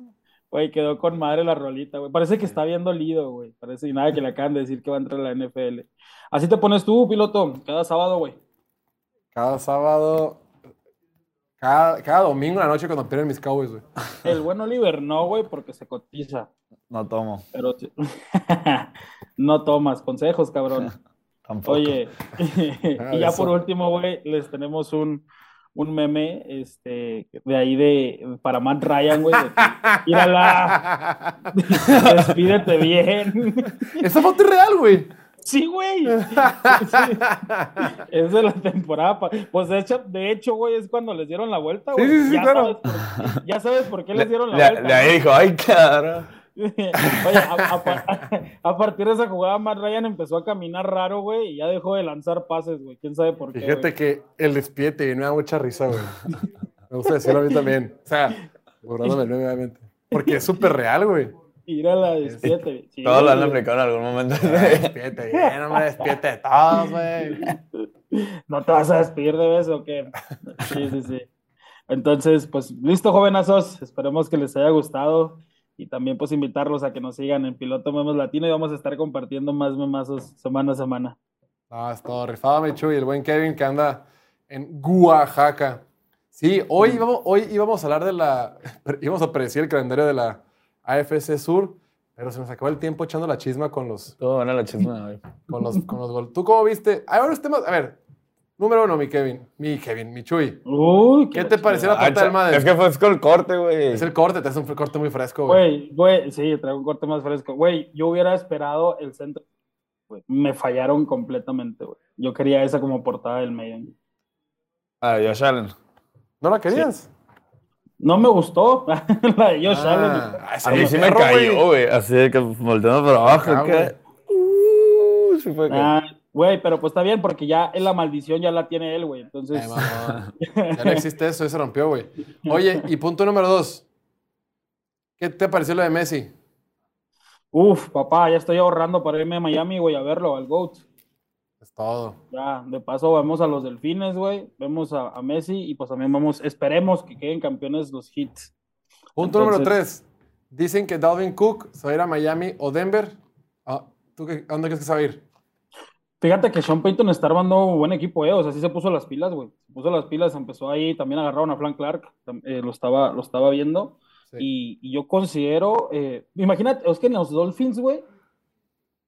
Güey, quedó con madre la rolita, güey. Parece que está bien dolido, güey. Parece y nada que le acaban de decir que va a entrar a la NFL. Así te pones tú, piloto, cada sábado, güey. Cada sábado, cada, cada domingo en la noche cuando pierden mis Cowboys, güey. *laughs* El buen Oliver no, güey, porque se cotiza. No tomo, Pero *laughs* no tomas consejos, cabrón. *laughs* tampoco. Oye, Ah, y ya por último, güey, les tenemos un, un meme este, de ahí de para Matt Ryan, güey. Mírala, despídete bien. Esa foto es real, güey. Sí, güey. Sí. *laughs* Es de la temporada. Pues de hecho, de hecho, güey, es cuando les dieron la vuelta, Sí, güey. sí, sí, ya, claro. sabes por, ya sabes por qué les Le, dieron la vuelta. le dijo, ay, cara. *laughs* Oye, a, a par- *laughs* a partir de esa jugada, Matt Ryan empezó a caminar raro, güey, y ya dejó de lanzar pases, güey. ¿Quién sabe por qué? Fíjate güey? que el despiete me da mucha risa, güey. Me gusta decirlo a mí también. O sea, borrándome el meme, obviamente. Porque es súper real, güey. Mírala, despierte. Sí, Todos lo han güey. aplicado en algún momento. Despierte bien, no me despierte de todos, güey. ¿No te vas a despedir de beso o qué? Sí, sí, sí. Entonces, pues listo, jovenazos. Esperemos que les haya gustado y también pues invitarlos a que nos sigan en Piloto Memes Latino y vamos a estar compartiendo más memazos semana a semana. No, es todo rifado, mi Chuy. El buen Kevin que anda en Oaxaca. Sí, hoy íbamos, hoy íbamos a hablar de la. *laughs* íbamos a predecir el calendario de la AFC Sur, pero se nos acabó el tiempo echando la chisma con los, Todo buena la chisma, güey. con los, con los gol. ¿Tú cómo viste? Hay varios temas. A ver, número uno, mi Kevin. Mi Kevin, mi Chuy. Uy, ¿Qué te pareció la Ah, parte del Madden? Es que fue con el corte, güey. Es el corte, te hace un corte muy fresco, güey. Güey, güey, sí, traigo un corte más fresco. Güey, yo hubiera esperado el centro. güey. Me fallaron completamente, güey. Yo quería esa como portada del Maiden. Ah, Josh Allen. ¿No la querías? No me gustó *laughs* la de Josh. Ah, A mí sí me perro, cayó, güey. Así de que volteando para abajo. Acá, que... Uh, sí fue que- Ah, Güey, pero pues está bien porque ya la maldición ya la tiene él, güey. Entonces, Ay. *laughs* Ya no existe eso, ya se rompió, güey. Oye, y punto número dos. ¿Qué te pareció lo de Messi? Uf, papá, ya estoy ahorrando para irme a Miami, güey, a verlo, al GOAT. Es todo. Ya, de paso vemos a los delfines, güey, vemos a, a Messi y pues también vamos, esperemos que queden campeones los hits. Punto Entonces- número tres. Dicen que Dalvin Cook se va a ir a Miami o Denver. Ah, ¿Tú qué, dónde crees que se va a ir? Fíjate que Sean Payton está armando un buen equipo, eh, o sea, sí se puso las pilas, güey. Se puso las pilas, empezó ahí, también agarraron a Frank Clark, eh, lo estaba, lo estaba viendo. Sí. Y, y yo considero, eh, imagínate, es que en los Dolphins, güey,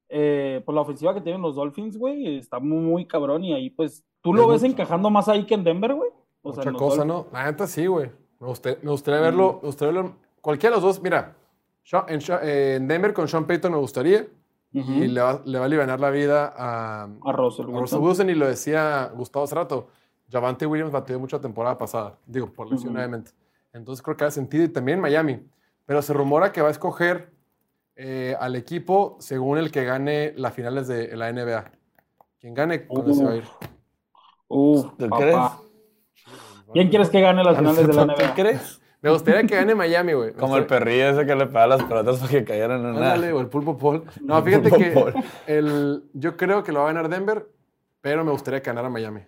eh, por la ofensiva que tienen los Dolphins, güey, está muy, muy cabrón y ahí pues, ¿tú lo Es ves mucho. encajando más ahí que en Denver, güey? O sea, Mucha cosa, Dolphins. ¿no? La neta sí, güey. Me gustaría, me gustaría verlo, me gustaría verlo. Cualquiera de los dos, mira, en, en Denver con Sean Payton me gustaría y le va, le va a aliviar la vida a, A Russell a Wilson. Russell Wilson y lo decía Gustavo hace rato. Javante Williams batió mucho la temporada pasada, digo, por lesión, Ujú. obviamente. Entonces creo que ha sentido y también Miami. Pero se rumora que va a escoger eh, al equipo según el que gane las finales de la NBA. Quien gane, ese se va a ir. Uf, ¿Tú papá. crees? ¿Quién quieres que gane las finales de la ¿Tú NBA? crees? Me gustaría que gane Miami, güey. Como el perrillo ese que le pega las pelotas para que cayeran en una. Ándale, o el pulpo Paul. No, fíjate Pulpo que el, yo creo que lo va a ganar Denver, pero me gustaría que ganara Miami.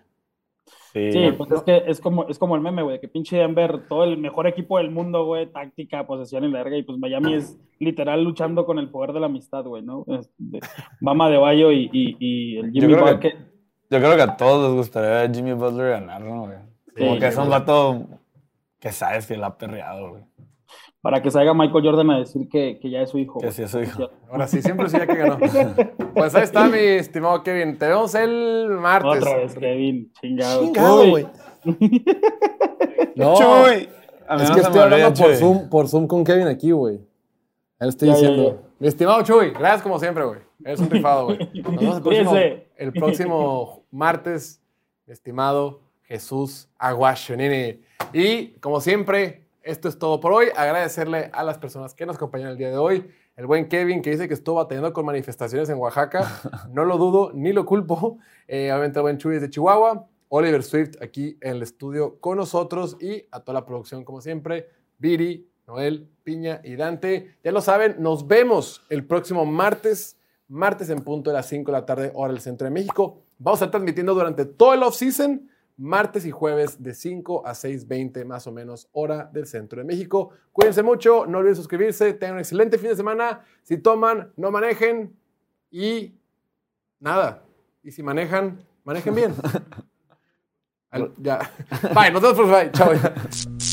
Sí. Sí, pues es que es como, es como el meme, güey, que pinche Denver, todo el mejor equipo del mundo, güey, táctica, posesión y larga, y pues Miami es literal luchando con el poder de la amistad, güey, ¿no? Bama de Bayo y, y, y el Yo Jimmy creo que- Bucket. Yo creo que a todos les gustaría ver a Jimmy Butler ganar, ¿no, güey? Como Sí, que es un vato que sabes que la ha perreado, güey. Para que salga Michael Jordan a decir que, que ya es su hijo. Que sí es su hijo. Ahora sí, siempre sí ya que ganó. *laughs* Pues ahí está, mi estimado Kevin. Te vemos el martes. Otra vez, Kevin, chingado. Chingado, güey. *laughs* No, ¡Chuy! Es que estoy hablando por. Zoom, por Zoom con Kevin aquí, güey. Lo estoy Ya, diciendo. ya. Mi estimado Chuy, gracias como siempre, güey. Eres un rifado, güey. Nos vemos el *laughs* próximo, el próximo martes, mi estimado Jesús Aguachonini. Y como siempre, esto es todo por hoy. Agradecerle a las personas que nos acompañan el día de hoy. El buen Kevin que dice que estuvo batallando con manifestaciones en Oaxaca. *laughs* No lo dudo ni lo culpo. Eh, obviamente el buen Chuy de Chihuahua. Oliver Swift aquí en el estudio con nosotros y a toda la producción como siempre. Viri, Noel, Piña y Dante. Ya lo saben, nos vemos el próximo martes, martes en punto de las 5 de la tarde, hora del centro de México. Vamos a estar transmitiendo durante todo el off-season, martes y jueves de 5 a 6.20 más o menos, hora del centro de México. Cuídense mucho, no olviden suscribirse, tengan un excelente fin de semana. Si toman, no manejen y nada. Y si manejan, manejen bien. *laughs* Al- ya. Bye, nos vemos. Bye. Chao. *laughs*